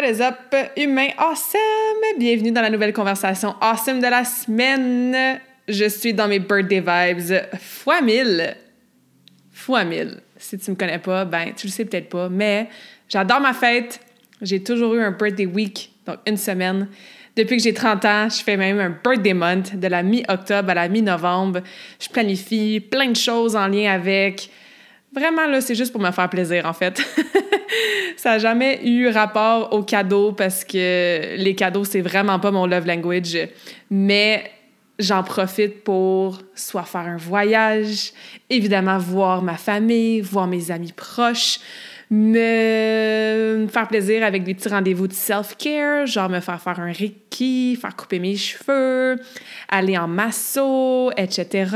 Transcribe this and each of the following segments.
What is up, humain awesome? Bienvenue dans la nouvelle conversation awesome de la semaine. Je suis dans mes birthday vibes fois mille. Fois mille. Si tu me connais pas, ben, tu le sais peut-être pas, mais j'adore ma fête. J'ai toujours eu un birthday week, donc une semaine. Depuis que j'ai 30 ans, je fais même un birthday month de la mi-octobre à la mi-novembre. Je planifie plein de choses en lien avec. Vraiment, là, c'est juste pour me faire plaisir, en fait. ça n'a jamais eu rapport aux cadeaux parce que les cadeaux, c'est vraiment pas mon love language. Mais j'en profite pour soit faire un voyage, évidemment voir ma famille, voir mes amis proches, me faire plaisir avec des petits rendez-vous de self-care, genre me faire faire un reiki, faire couper mes cheveux, aller en masso, etc.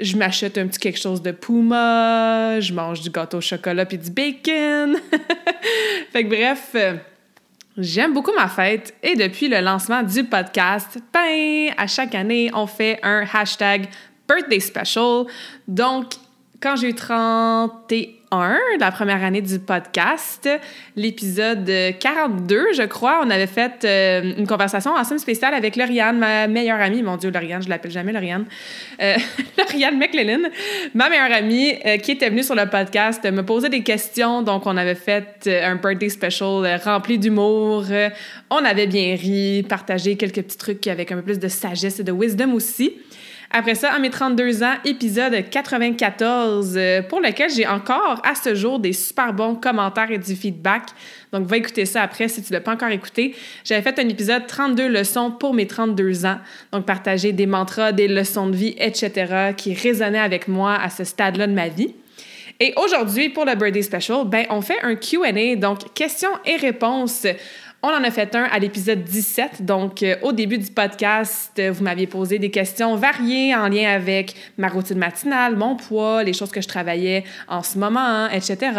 Je m'achète un petit quelque chose de Puma, je mange du gâteau au chocolat puis du bacon. fait que bref, J'aime beaucoup ma fête et depuis le lancement du podcast, ben, à chaque année, on fait un hashtag birthday special. Donc, quand j'ai eu 31 la première année du podcast, l'épisode 42, je crois, on avait fait euh, une conversation ensemble spéciale avec Lauriane, ma meilleure amie. Mon Dieu, Lauriane, je l'appelle jamais Lauriane. Euh, Lauriane McLellan, ma meilleure amie euh, qui était venue sur le podcast, me posait des questions. Donc, on avait fait un birthday special rempli d'humour. on avait bien ri, partagé quelques petits trucs avec un peu plus de sagesse et de wisdom aussi. Après ça, à mes 32 ans, épisode 94, euh, pour lequel j'ai encore à ce jour des super bons commentaires et du feedback. Donc, va écouter ça après si tu ne l'as pas encore écouté. J'avais fait un épisode 32 leçons pour mes 32 ans. Donc, partager des mantras, des leçons de vie, etc., qui résonnaient avec moi à ce stade-là de ma vie. Et aujourd'hui, pour le Birthday Special, ben, on fait un QA, donc questions et réponses on en a fait un à l'épisode 17. Donc, euh, au début du podcast, euh, vous m'aviez posé des questions variées en lien avec ma routine matinale, mon poids, les choses que je travaillais en ce moment, etc.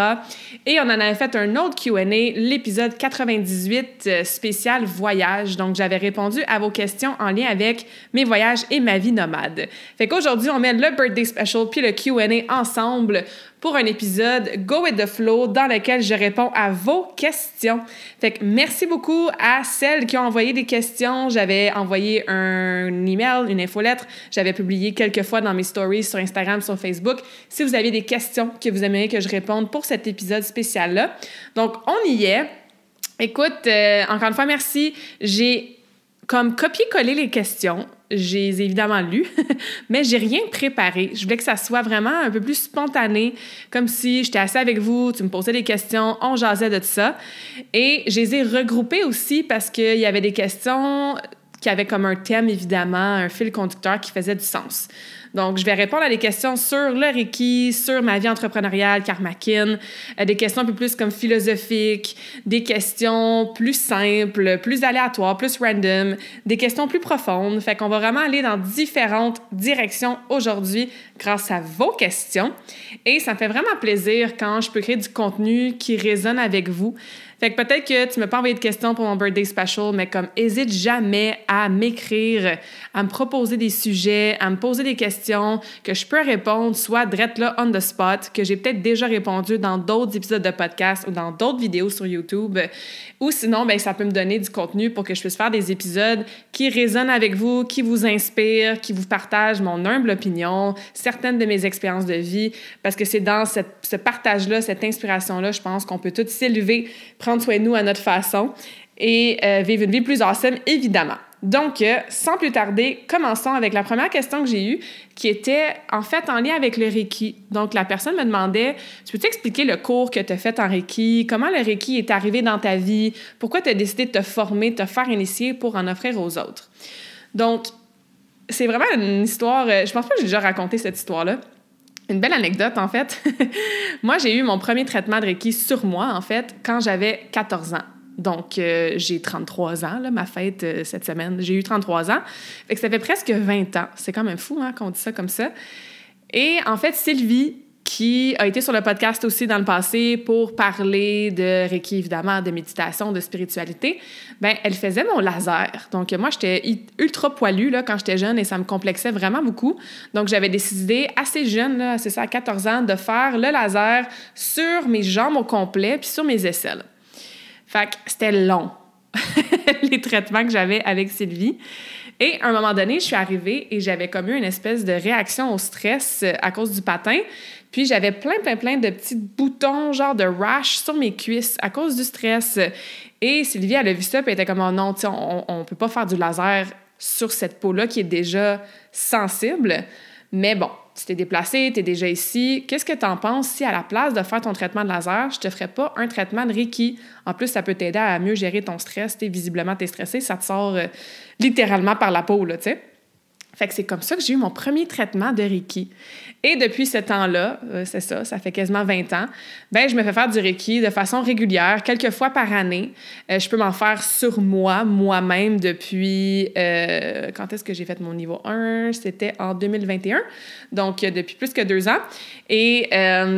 Et on en avait fait un autre QA, l'épisode 98 euh, spécial voyage. Donc, j'avais répondu à vos questions en lien avec mes voyages et ma vie nomade. Fait qu'aujourd'hui, on met le birthday special puis le QA ensemble pour un épisode Go with the Flow dans lequel je réponds à vos questions. Fait que merci beaucoup à celles qui ont envoyé des questions. J'avais envoyé un email, une infolettre. J'avais publié quelques fois dans mes stories sur Instagram, sur Facebook. Si vous avez des questions que vous aimeriez que je réponde pour cet épisode spécial-là. Donc, on y est. Écoute, euh, encore une fois, merci. J'ai comme copier-coller les questions j'ai évidemment lu, mais j'ai rien préparé. Je voulais que ça soit vraiment un peu plus spontané, comme si j'étais assis avec vous, tu me posais des questions, on jasait de ça. Et je les ai regroupées aussi parce qu'il y avait des questions qui avaient comme un thème, évidemment, un fil conducteur qui faisait du sens. Donc, je vais répondre à des questions sur le Reiki, sur ma vie entrepreneuriale, karmakin, euh, des questions un peu plus comme philosophiques, des questions plus simples, plus aléatoires, plus random, des questions plus profondes. Fait qu'on va vraiment aller dans différentes directions aujourd'hui grâce à vos questions. Et ça me fait vraiment plaisir quand je peux créer du contenu qui résonne avec vous. Fait que peut-être que tu m'as pas envoyé de questions pour mon birthday special, mais comme hésite jamais à m'écrire, à me proposer des sujets, à me poser des questions que je peux répondre, soit direct là on the spot, que j'ai peut-être déjà répondu dans d'autres épisodes de podcast ou dans d'autres vidéos sur YouTube, ou sinon ben ça peut me donner du contenu pour que je puisse faire des épisodes qui résonnent avec vous, qui vous inspirent, qui vous partagent mon humble opinion, certaines de mes expériences de vie, parce que c'est dans ce partage-là, cette inspiration-là, je pense qu'on peut tous s'élever, prendre soin de nous à notre façon et euh, vivre une vie plus awesome, évidemment. Donc, euh, sans plus tarder, commençons avec la première question que j'ai eue, qui était en fait en lien avec le Reiki. Donc, la personne me demandait Tu peux t'expliquer le cours que tu as fait en Reiki? Comment le Reiki est arrivé dans ta vie? Pourquoi tu as décidé de te former, de te faire initier pour en offrir aux autres? Donc, c'est vraiment une histoire. Euh, je pense pas que j'ai déjà raconté cette histoire-là. Une belle anecdote, en fait. moi, j'ai eu mon premier traitement de Reiki sur moi, en fait, quand j'avais 14 ans. Donc, euh, j'ai 33 ans, ma fête euh, cette semaine. J'ai eu 33 ans. Fait que ça fait presque 20 ans. C'est quand même fou, hein, qu'on dit ça comme ça. Et en fait, Sylvie, qui a été sur le podcast aussi dans le passé pour parler de Reiki, évidemment, de méditation, de spiritualité, ben elle faisait mon laser. Donc, moi, j'étais ultra poilue là, quand j'étais jeune et ça me complexait vraiment beaucoup. Donc, j'avais décidé assez jeune, c'est ça, à 14 ans, de faire le laser sur mes jambes au complet puis sur mes aisselles. Fait que c'était long, les traitements que j'avais avec Sylvie. Et à un moment donné, je suis arrivée et j'avais comme eu une espèce de réaction au stress euh, à cause du patin. Puis j'avais plein, plein, plein de petits boutons, genre de rash sur mes cuisses à cause du stress. Et Sylvie, elle a vu ça, puis elle était comme, oh non, on, on peut pas faire du laser sur cette peau-là qui est déjà sensible. Mais bon, tu t'es déplacé, tu es déjà ici. Qu'est-ce que tu en penses si, à la place de faire ton traitement de laser, je te ferais pas un traitement de Reiki? En plus, ça peut t'aider à mieux gérer ton stress. Es, visiblement, tu es stressé, ça te sort euh, littéralement par la peau, tu sais. Fait que c'est comme ça que j'ai eu mon premier traitement de Reiki. Et depuis ce temps-là, euh, c'est ça, ça fait quasiment 20 ans, ben je me fais faire du Reiki de façon régulière, quelques fois par année. Euh, je peux m'en faire sur moi, moi-même, depuis... Euh, quand est-ce que j'ai fait mon niveau 1? C'était en 2021, donc depuis plus que deux ans. Et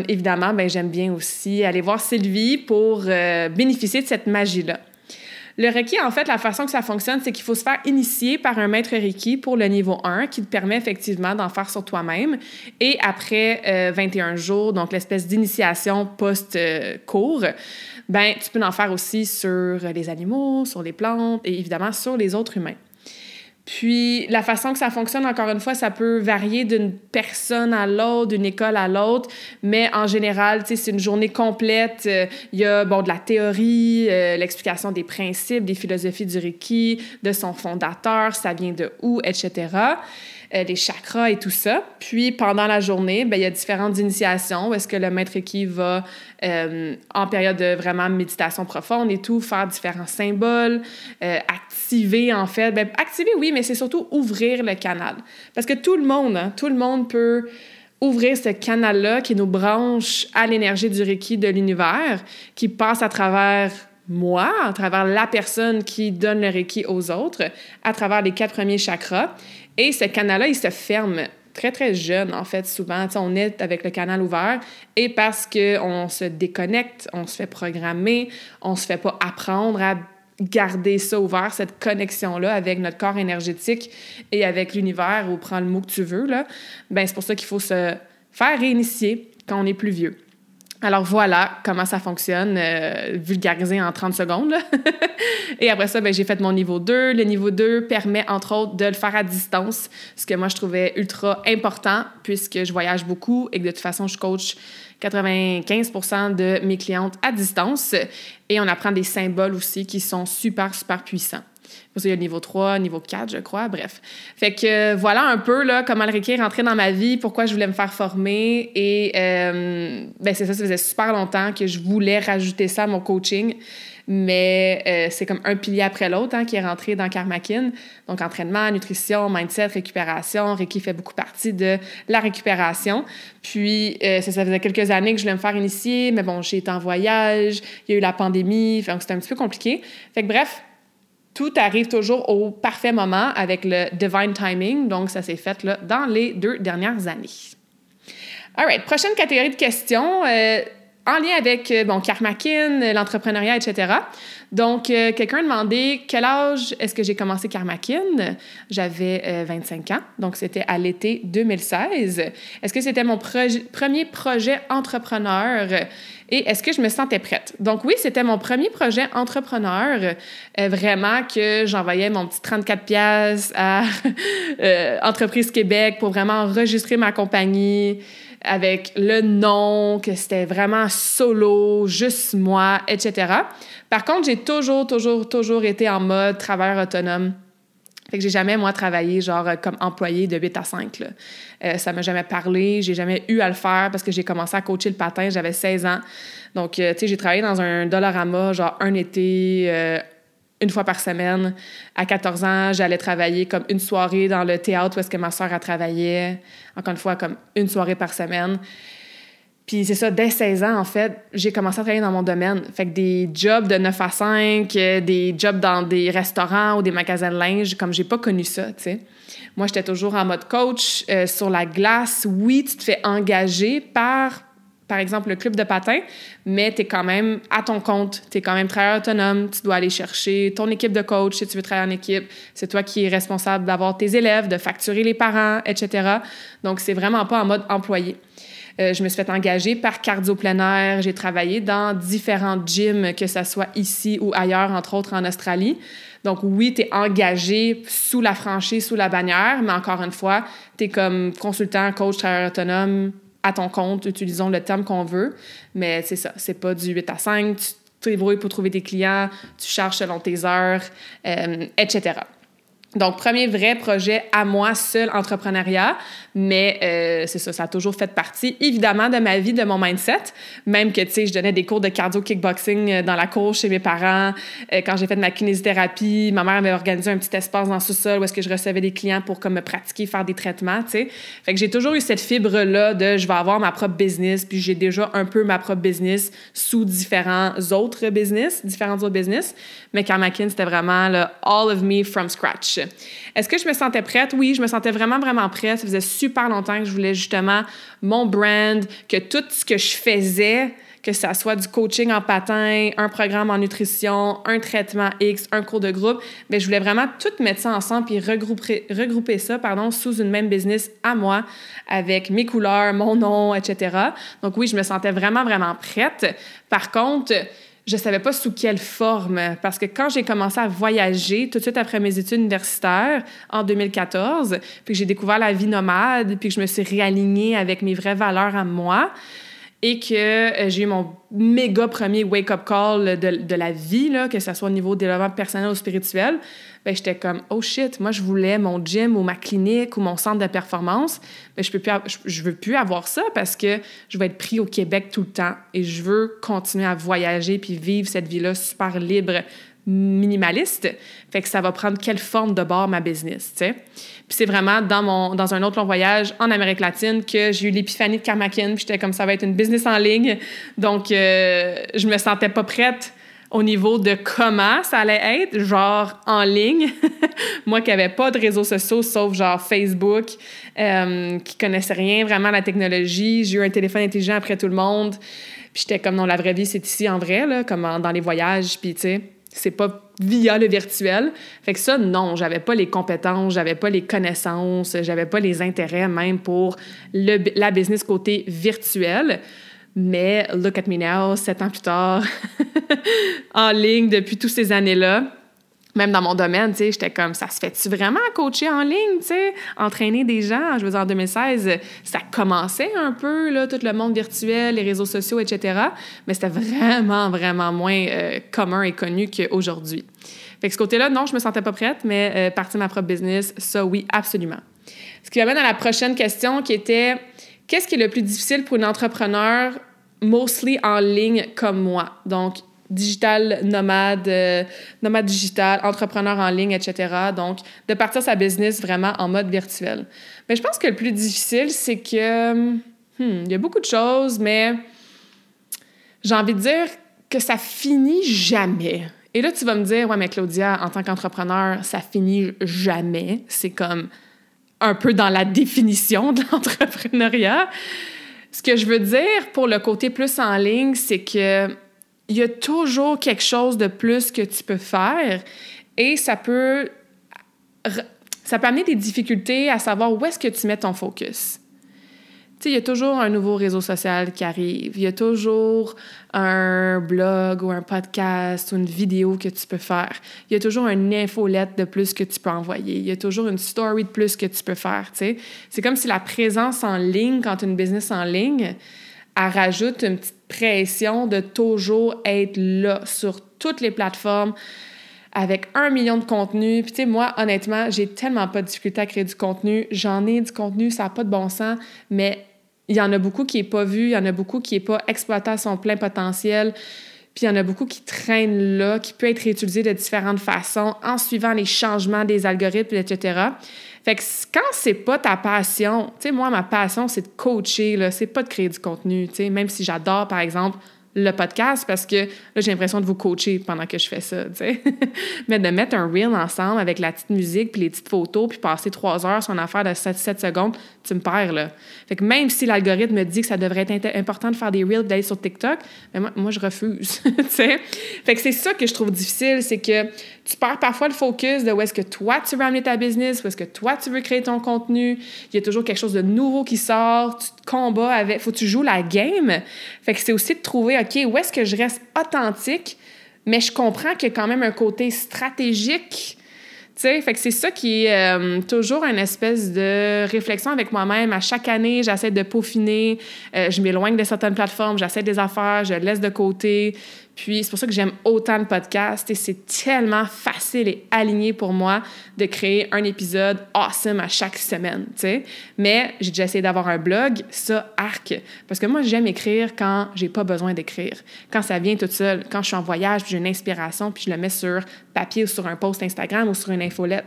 évidemment, ben j'aime bien aussi aller voir Sylvie pour bénéficier de cette magie-là. Le Reiki, en fait, la façon que ça fonctionne, c'est qu'il faut se faire initier par un maître Reiki pour le niveau 1 qui te permet effectivement d'en faire sur toi-même. Et après 21 euh, jours, donc l'espèce d'initiation post-cours, ben, tu peux en faire aussi sur les animaux, sur les plantes et évidemment sur les autres humains. Puis la façon que ça fonctionne, encore une fois, ça peut varier d'une personne à l'autre, d'une école à l'autre, mais en général, c'est une journée complète. Euh, il y a bon, de la théorie, euh, l'explication des principes, des philosophies du Reiki, de son fondateur, ça vient de où, etc. Euh, les chakras et tout ça. Puis pendant la journée, ben, il y a différentes initiations où est-ce que le maître qui va, euh, en période de vraiment méditation profonde et tout, faire différents symboles, euh, activer en fait. Ben, activer, oui, mais c'est surtout ouvrir le canal. Parce que tout le monde, hein, tout le monde peut ouvrir ce canal-là qui nous branche à l'énergie du Reiki de l'univers, qui passe à travers moi, à travers la personne qui donne le Reiki aux autres, à travers les quatre premiers chakras. Et ce canal-là, il se ferme très, très jeune, en fait, souvent. on est avec le canal ouvert et parce qu'on se déconnecte, on se fait programmer, on se fait pas apprendre à garder ça ouvert, cette connexion-là avec notre corps énergétique et avec l'univers, ou prends le mot que tu veux, là, ben c'est pour ça qu'il faut se faire réinitier quand on est plus vieux. Alors voilà comment ça fonctionne, euh, vulgarisé en 30 secondes. et après ça, ben, j'ai fait mon niveau 2. Le niveau 2 permet entre autres de le faire à distance, ce que moi je trouvais ultra important puisque je voyage beaucoup et que de toute façon je coach 95% de mes clientes à distance. Et on apprend des symboles aussi qui sont super, super puissants. Parce qu'il y a niveau 3, niveau 4, je crois, bref. Fait que voilà un peu là, comment le Reiki est rentré dans ma vie, pourquoi je voulais me faire former. Et euh, ben c'est ça, ça faisait super longtemps que je voulais rajouter ça à mon coaching. Mais euh, c'est comme un pilier après l'autre hein, qui est rentré dans Karmakin. Donc, entraînement, nutrition, mindset, récupération. Reiki fait beaucoup partie de la récupération. Puis, euh, ça, ça, faisait quelques années que je voulais me faire initier, mais bon, j'ai été en voyage, il y a eu la pandémie, donc c'était un petit peu compliqué. Fait que bref, tout arrive toujours au parfait moment avec le divine timing. Donc, ça s'est fait dans les deux dernières années. All right, prochaine catégorie de questions. Euh, en lien avec euh, bon, Karmakin, l'entrepreneuriat, etc. Donc, euh, quelqu'un a demandé quel âge est-ce que j'ai commencé Karmakin? J'avais 25 ans, donc c'était à l'été 2016. Est-ce que c'était mon premier projet entrepreneur? et est-ce que je me sentais prête? Donc oui, c'était mon premier projet entrepreneur, euh, vraiment que j'envoyais mon petit 34 pièces à euh, Entreprise Québec pour vraiment enregistrer ma compagnie avec le nom, que c'était vraiment solo, juste moi, etc. Par contre, j'ai toujours, toujours, toujours été en mode travailleur autonome Fait que j'ai jamais, moi, travaillé genre comme employé de 8 à 5. Là. Euh, ça m'a jamais parlé, j'ai jamais eu à le faire parce que j'ai commencé à coacher le patin, j'avais 16 ans. Donc, euh, tu sais, j'ai travaillé dans un Dollarama, genre un été, euh, une fois par semaine. À 14 ans, j'allais travailler comme une soirée dans le théâtre où est-ce que ma soeur a travaillé. Encore une fois, comme une soirée par semaine. Puis c'est ça, dès 16 ans, en fait, j'ai commencé à travailler dans mon domaine. Fait que des jobs de 9 à 5, euh, des jobs dans des restaurants ou des magasins de linge, comme j'ai pas connu ça, tu sais. Moi, j'étais toujours en mode coach euh, sur la glace. Oui, tu te fais engager par, par exemple, le club de patin, mais tu es quand même à ton compte. Tu es quand même travailleur autonome. Tu dois aller chercher ton équipe de coach si tu veux travailler en équipe. C'est toi qui es responsable d'avoir tes élèves, de facturer les parents, etc. Donc, c'est vraiment pas en mode employé. Euh, je me suis fait engager par Cardio Plein Air. J'ai travaillé dans différents gyms, que ce soit ici ou ailleurs, entre autres en Australie. Donc oui, tu es engagé sous la franchise, sous la bannière, mais encore une fois, tu es comme consultant, coach, travailleur autonome à ton compte, utilisons le terme qu'on veut, mais c'est ça, c'est pas du 8 à 5, tu te débrouilles pour trouver des clients, tu charges selon tes heures, euh, etc. Donc, premier vrai projet à moi, seul entrepreneuriat, mais euh, c'est ça, ça a toujours fait partie, évidemment, de ma vie, de mon mindset. Même que, tu sais, je donnais des cours de cardio-kickboxing euh, dans la cour chez mes parents. Euh, quand j'ai fait ma kinésithérapie, ma mère avait organisé un petit espace dans le sous-sol où est-ce que je recevais des clients pour comme me pratiquer, faire des traitements, tu sais. Fait que j'ai toujours eu cette fibre-là de je vais avoir ma propre business, puis j'ai déjà un peu ma propre business sous différents autres business, différents autres business. Mais Karmakin, c'était vraiment le all of me from scratch. Est-ce que je me sentais prête? Oui, je me sentais vraiment, vraiment prête. Ça faisait super longtemps que je voulais justement mon brand, que tout ce que je faisais, que ça soit du coaching en patin, un programme en nutrition, un traitement X, un cours de groupe, mais je voulais vraiment tout mettre ça ensemble puis regrouper, regrouper ça sous une même business à moi avec mes couleurs, mon nom, etc. Donc oui, je me sentais vraiment, vraiment prête. Par contre, je savais pas sous quelle forme. Parce que quand j'ai commencé à voyager, tout de suite après mes études universitaires, en 2014, puis que j'ai découvert la vie nomade, puis que je me suis réalignée avec mes vraies valeurs à moi, et que euh, j'ai eu mon méga premier wake-up call de, de, la vie, là, que ce soit au niveau développement personnel ou spirituel, ben j'étais comme oh shit, moi je voulais mon gym ou ma clinique ou mon centre de performance, mais je peux plus je, veux plus avoir ça parce que je vais être pris au Québec tout le temps et je veux continuer à voyager puis vivre cette vie-là super libre minimaliste. Fait que ça va prendre quelle forme de bord ma business, tu sais. Puis c'est vraiment dans, mon, dans un autre long voyage en Amérique latine que j'ai eu l'épiphanie de Karmakin. Puis j'étais comme ça va être une business en ligne. Donc, euh, je me sentais pas prête au niveau de comment ça allait être, genre en ligne. Moi qui n'avais pas de réseaux sociaux sauf genre Facebook, euh, qui connaissait rien vraiment à la technologie. J'ai eu un téléphone intelligent après tout le monde. Puis j'étais comme non, la vraie vie, c'est ici en vrai, là, comme dans les voyages. Puis tu sais, c'est pas via le virtuel. Fait que ça, non, j'avais pas les compétences, j'avais pas les connaissances, j'avais pas les intérêts même pour le, la business côté virtuel. Mais look at me now, sept ans plus tard, en ligne depuis toutes ces années-là. Même dans mon domaine, tu sais, j'étais comme, ça se fait-tu vraiment coacher en ligne, tu sais, entraîner des gens? Je veux dire, en 2016, ça commençait un peu, là, tout le monde virtuel, les réseaux sociaux, etc. Mais c'était vraiment, vraiment moins euh, commun et connu qu'aujourd'hui. Fait que ce côté-là, non, je me sentais pas prête, mais euh, partir ma propre business, ça, oui, absolument. Ce qui m'amène à la prochaine question qui était Qu'est-ce qui est le plus difficile pour une entrepreneur mostly en ligne comme moi? Donc, digital nomade, euh, nomade digital, entrepreneur en ligne, etc. Donc, de partir sa business vraiment en mode virtuel. Mais je pense que le plus difficile, c'est que, hmm, il y a beaucoup de choses, mais j'ai envie de dire que ça finit jamais. Et là, tu vas me dire, ouais, mais Claudia, en tant qu'entrepreneur, ça finit jamais. C'est comme un peu dans la définition de l'entrepreneuriat. Ce que je veux dire pour le côté plus en ligne, c'est que il y a toujours quelque chose de plus que tu peux faire et ça peut ça peut amener des difficultés à savoir où est-ce que tu mets ton focus il y a toujours un nouveau réseau social qui arrive. Il y a toujours un blog ou un podcast ou une vidéo que tu peux faire. Il y a toujours une infolette de plus que tu peux envoyer. Il y a toujours une story de plus que tu peux faire, C'est comme si la présence en ligne, quand tu as une business en ligne, elle rajoute une petite pression de toujours être là sur toutes les plateformes avec un million de contenus. Puis, tu sais, moi, honnêtement, j'ai tellement pas de difficulté à créer du contenu. J'en ai du contenu, ça n'a pas de bon sens, mais il y en a beaucoup qui n'est pas vu, il y en a beaucoup qui n'est pas exploité à son plein potentiel. Puis il y en a beaucoup qui traînent là, qui peut être réutilisé de différentes façons en suivant les changements des algorithmes, etc. Fait que quand c'est pas ta passion, tu sais, moi, ma passion, c'est de coacher, là, c'est pas de créer du contenu, tu sais, même si j'adore, par exemple, le podcast parce que là, j'ai l'impression de vous coacher pendant que je fais ça, tu sais. Mais de mettre un reel ensemble avec la petite musique puis les petites photos puis passer trois heures sur une affaire de 7, 7 secondes, tu me perds, là. Fait que même si l'algorithme me dit que ça devrait être important de faire des reels d'aller sur TikTok, ben moi, moi, je refuse, tu sais. Fait que c'est ça que je trouve difficile, c'est que tu perds parfois le focus de où est-ce que toi, tu veux amener ta business, où est-ce que toi, tu veux créer ton contenu. Il y a toujours quelque chose de nouveau qui sort, tu te combats avec, faut que tu joues la game. Fait que c'est aussi de trouver, OK, où est-ce que je reste authentique, mais je comprends qu'il y a quand même un côté stratégique fait que c'est ça qui est euh, toujours une espèce de réflexion avec moi-même. À chaque année, j'essaie de peaufiner, euh, je m'éloigne de certaines plateformes, j'essaie des affaires, je laisse de côté. Puis c'est pour ça que j'aime autant le podcast et c'est tellement facile et aligné pour moi de créer un épisode awesome à chaque semaine, tu sais. Mais j'ai déjà essayé d'avoir un blog, ça arc parce que moi j'aime écrire quand j'ai pas besoin d'écrire. Quand ça vient tout seul, quand je suis en voyage, j'ai une inspiration puis je le mets sur papier ou sur un post Instagram ou sur une infolette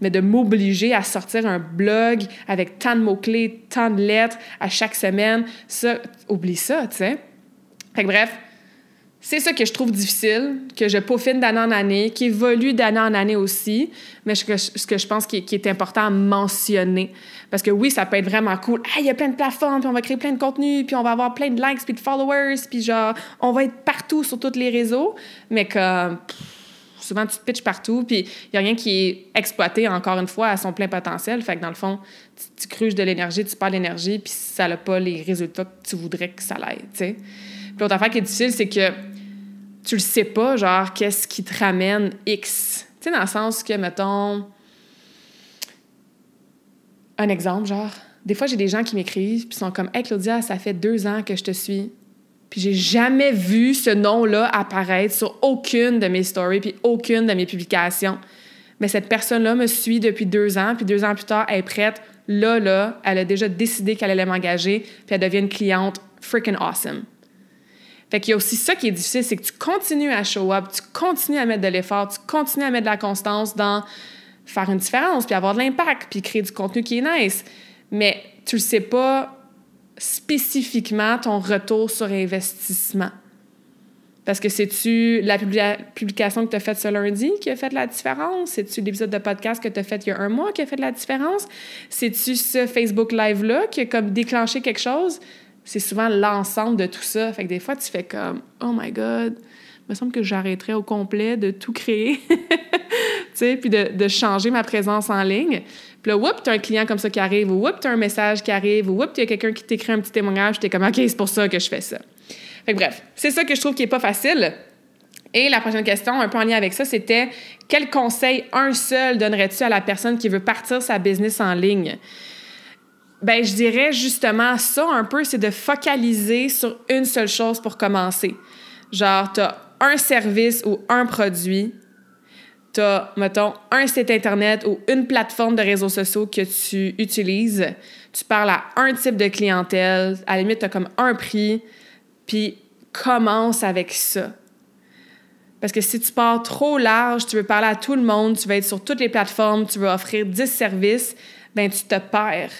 mais de m'obliger à sortir un blog avec tant de mots-clés, tant de lettres à chaque semaine, ça, oublie ça, tu sais. Fait que bref, c'est ça que je trouve difficile, que je peaufine d'année en année, qui évolue d'année en année aussi, mais ce que, je pense qui, est important à mentionner. Parce que oui, ça peut être vraiment cool. Ah, il y a plein de plateformes, puis on va créer plein de contenus, puis on va avoir plein de likes, puis de followers, puis genre, on va être partout sur tous les réseaux, mais comme souvent tu te pitches partout, puis il n'y a rien qui est exploité, encore une fois, à son plein potentiel. Fait que dans le fond, tu, cruches de l'énergie, tu perds l'énergie, puis ça n'a pas les résultats que tu voudrais que ça l'aide, tu sais. L'autre affaire qui est difficile, c'est que tu le sais pas, genre, qu'est-ce qui te ramène X. Tu sais, dans le sens que, mettons, un exemple, genre, des fois, j'ai des gens qui m'écrivent, puis sont comme, Hey Claudia, ça fait deux ans que je te suis. Puis j'ai jamais vu ce nom-là apparaître sur aucune de mes stories, puis aucune de mes publications. Mais cette personne-là me suit depuis deux ans, puis deux ans plus tard, elle est prête. Là, là, elle a déjà décidé qu'elle allait m'engager, puis elle devient une cliente freaking awesome. Fait qu'il y a aussi ça qui est difficile, c'est que tu continues à show up, tu continues à mettre de l'effort, tu continues à mettre de la constance dans faire une différence, puis avoir de l'impact, puis créer du contenu qui est nice. Mais tu le sais pas spécifiquement ton retour sur investissement. Parce que c'est-tu la publication que tu as faite ce lundi qui a fait la différence? C'est-tu l'épisode de podcast que tu as fait il y a un mois qui a fait la différence? C'est-tu ce Facebook Live-là qui a comme déclenché quelque chose? C'est souvent l'ensemble de tout ça. Fait que des fois, tu fais comme Oh my God, il me semble que j'arrêterais au complet de tout créer, tu sais, puis de, de, changer ma présence en ligne. Puis là, whoop, as un client comme ça qui arrive, ou whoop, as un message qui arrive, ou whoop, a quelqu'un qui t'écrit un petit témoignage, tu es comme OK, c'est pour ça que je fais ça. Fait que bref, c'est ça que je trouve qui est pas facile. Et la prochaine question, un peu en lien avec ça, c'était quel conseil, un seul, donnerais-tu à la personne qui veut partir sa business en ligne? Ben, je dirais justement ça un peu, c'est de focaliser sur une seule chose pour commencer. Genre, tu as un service ou un produit, tu as, mettons, un site Internet ou une plateforme de réseaux sociaux que tu utilises, tu parles à un type de clientèle, à la limite, tu as comme un prix, puis commence avec ça. Parce que si tu pars trop large, tu veux parler à tout le monde, tu veux être sur toutes les plateformes, tu veux offrir 10 services, ben tu te perds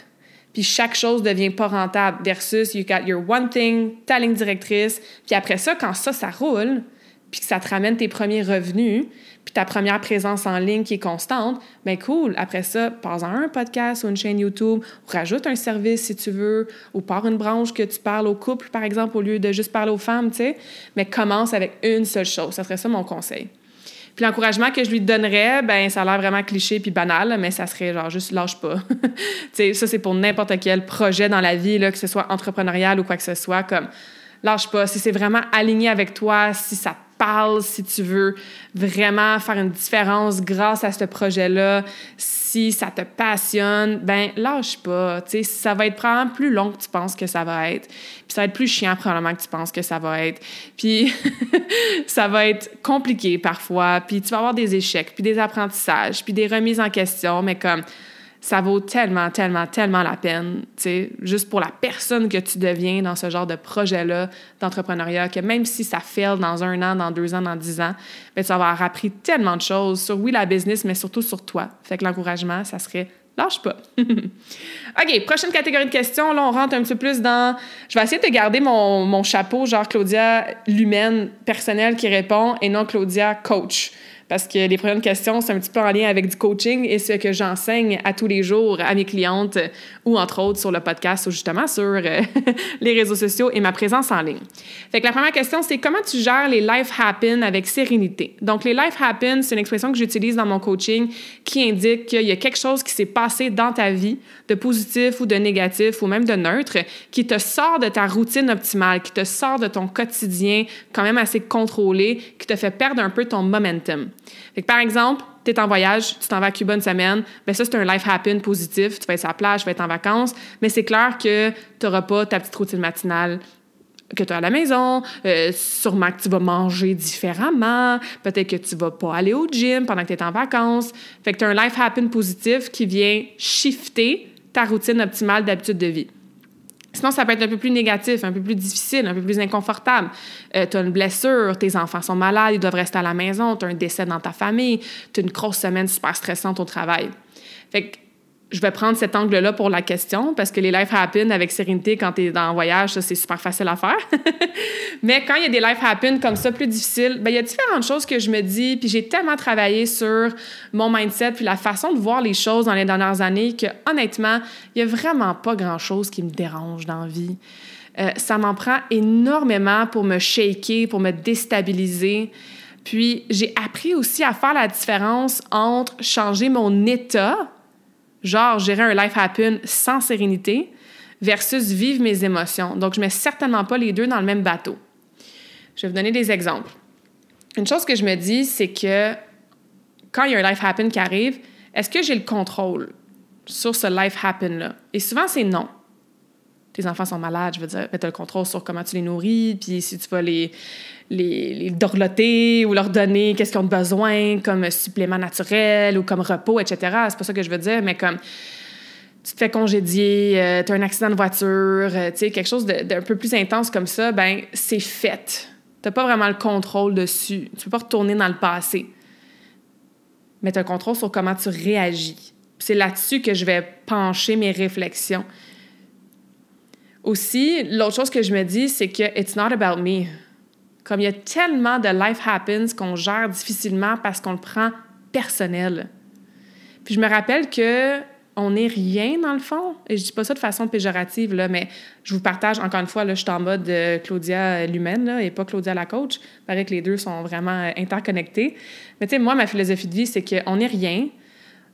puis chaque chose devient pas rentable versus you got your one thing, ta ligne directrice, puis après ça, quand ça, ça roule, puis que ça te ramène tes premiers revenus, puis ta première présence en ligne qui est constante, ben cool. Après ça, passe un podcast ou une chaîne YouTube, ou rajoute un service si tu veux, ou pars une branche que tu parles au couple, par exemple, au lieu de juste parler aux femmes, tu sais. Mais commence avec une seule chose. Ça serait ça mon conseil. Puis l'encouragement que je lui donnerais, ben ça a l'air vraiment cliché puis banal, mais ça serait genre juste lâche pas. ça c'est pour n'importe quel projet dans la vie, là, que ce soit entrepreneurial ou quoi que ce soit, comme lâche pas. Si c'est vraiment aligné avec toi, si ça parle, si tu veux vraiment faire une différence grâce à ce projet-là, si ça te passionne, ben lâche pas. Tu sais, ça va être probablement plus long que tu penses que ça va être. Puis ça va être plus chiant probablement que tu penses que ça va être. Puis ça va être compliqué parfois. Puis tu vas avoir des échecs, puis des apprentissages, puis des remises en question. Mais comme ça vaut tellement, tellement, tellement la peine, juste pour la personne que tu deviens dans ce genre de projet-là d'entrepreneuriat, que même si ça fail dans un an, dans deux ans, dans dix ans, bien, tu vas avoir appris tellement de choses sur, oui, la business, mais surtout sur toi. Fait que l'encouragement, ça serait lâche pas. OK, prochaine catégorie de questions. Là, on rentre un petit peu plus dans. Je vais essayer de garder mon, mon chapeau, genre Claudia, l'humaine personnelle qui répond, et non Claudia, coach parce que les prochaines questions, c'est un petit peu en lien avec du coaching et ce que j'enseigne à tous les jours à mes clientes ou entre autres sur le podcast ou justement sur euh, les réseaux sociaux et ma présence en ligne. Fait que la première question, c'est comment tu gères les life happen avec sérénité? Donc, les life happen, c'est une expression que j'utilise dans mon coaching qui indique qu'il y a quelque chose qui s'est passé dans ta vie de positif ou de négatif ou même de neutre qui te sort de ta routine optimale, qui te sort de ton quotidien quand même assez contrôlé, qui te fait perdre un peu ton momentum. Par exemple, tu es en voyage, tu t'en vas à Cuba une semaine, bien ça, c'est un life happen positif. Tu vas être sur la plage, tu vas être en vacances, mais c'est clair que tu n'auras pas ta petite routine matinale que tu as à la maison, euh, sûrement que tu vas manger différemment, peut-être que tu vas pas aller au gym pendant que tu es en vacances. Fait que tu as un life happen positif qui vient shifter ta routine optimale d'habitude de vie. Sinon, ça peut être un peu plus négatif, un peu plus difficile, un peu plus inconfortable. Euh, tu as une blessure, tes enfants sont malades, ils doivent rester à la maison, tu as un décès dans ta famille, tu as une grosse semaine super stressante au travail. Fait que je vais prendre cet angle-là pour la question parce que les life happen avec sérénité quand tu es en voyage, ça, c'est super facile à faire. Mais quand il y a des life happen comme ça, plus difficiles, ben, il y a différentes choses que je me dis. Puis j'ai tellement travaillé sur mon mindset puis la façon de voir les choses dans les dernières années que honnêtement, il n'y a vraiment pas grand-chose qui me dérange dans la vie. Euh, ça m'en prend énormément pour me shaker, pour me déstabiliser. Puis j'ai appris aussi à faire la différence entre changer mon état genre gérer un life happen sans sérénité versus vivre mes émotions. Donc, je mets certainement pas les deux dans le même bateau. Je vais vous donner des exemples. Une chose que je me dis, c'est que quand il y a un life happen qui arrive, est-ce que j'ai le contrôle sur ce life happen-là? Et souvent, c'est non tes enfants sont malades, je veux dire, tu as le contrôle sur comment tu les nourris, puis si tu vas les, les, dorloter ou leur donner qu'est-ce qu'ils ont besoin comme supplément naturel ou comme repos, etc. C'est pas ça que je veux dire, mais comme tu te fais congédier, euh, tu as un accident de voiture, euh, tu sais, quelque chose d'un peu plus intense comme ça, ben c'est fait. Tu pas vraiment le contrôle dessus. Tu peux pas retourner dans le passé. Mais tu as le contrôle sur comment tu réagis. C'est là-dessus que je vais pencher mes réflexions. Aussi, l'autre chose que je me dis, c'est que it's not about me. Comme il y a tellement de life happens qu'on gère difficilement parce qu'on le prend personnel. Puis je me rappelle que on n'est rien dans le fond. Et je dis pas ça de façon péjorative, là, mais je vous partage encore une fois, là, je suis en mode euh, Claudia l'humaine et pas Claudia la coach. Il que les deux sont vraiment euh, interconnectés. Mais tu sais, moi, ma philosophie de vie, c'est qu'on n'est rien.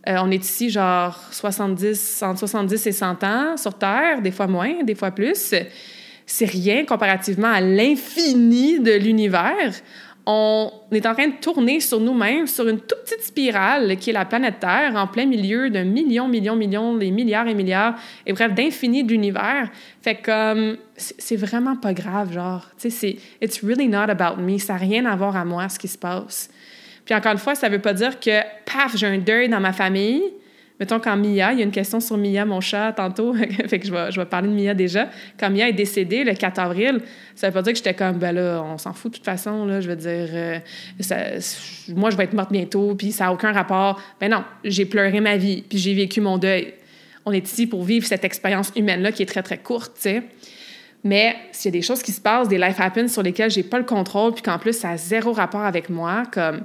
Euh, on est ici genre 70, entre 70 et 100 ans sur Terre, des fois moins, des fois plus. C'est rien comparativement à l'infini de l'univers. On est en train de tourner sur nous-mêmes, sur une toute petite spirale qui est la planète Terre, en plein milieu d'un million, million, million, des milliards et milliards, et bref, d'infini de l'univers. Fait que c'est vraiment pas grave, genre, tu sais, c'est « it's really not about me », ça n'a rien à voir à moi, ce qui se passe. Puis encore une fois, ça veut pas dire que, paf, j'ai un deuil dans ma famille. Mettons, quand Mia, il y a une question sur Mia, mon chat, tantôt, fait que je vais, je vais parler de Mia déjà. Quand Mia est décédée le 4 avril, ça veut pas dire que j'étais comme, ben là, on s'en fout de toute façon, là, je veux dire, euh, moi, je vais être morte bientôt, puis ça n'a aucun rapport. Ben non, j'ai pleuré ma vie, puis j'ai vécu mon deuil. On est ici pour vivre cette expérience humaine-là qui est très, très courte, tu sais. Mais s'il y a des choses qui se passent, des life happens sur lesquelles j'ai pas le contrôle, puis qu'en plus, ça a zéro rapport avec moi, comme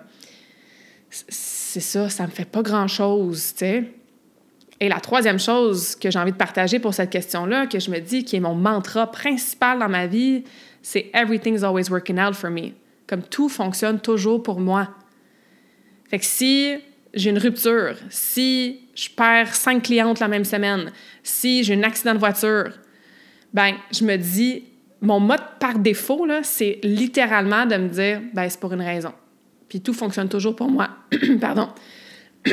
c'est ça, ça me fait pas grand-chose, tu sais. Et la troisième chose que j'ai envie de partager pour cette question-là, que je me dis qui est mon mantra principal dans ma vie, c'est Everything's always working out for me. Comme tout fonctionne toujours pour moi. Fait que si j'ai une rupture, si je perds cinq clientes la même semaine, si j'ai un accident de voiture, ben je me dis mon mode par défaut, c'est littéralement de me dire, ben, c'est pour une raison. Puis tout fonctionne toujours pour moi. Pardon.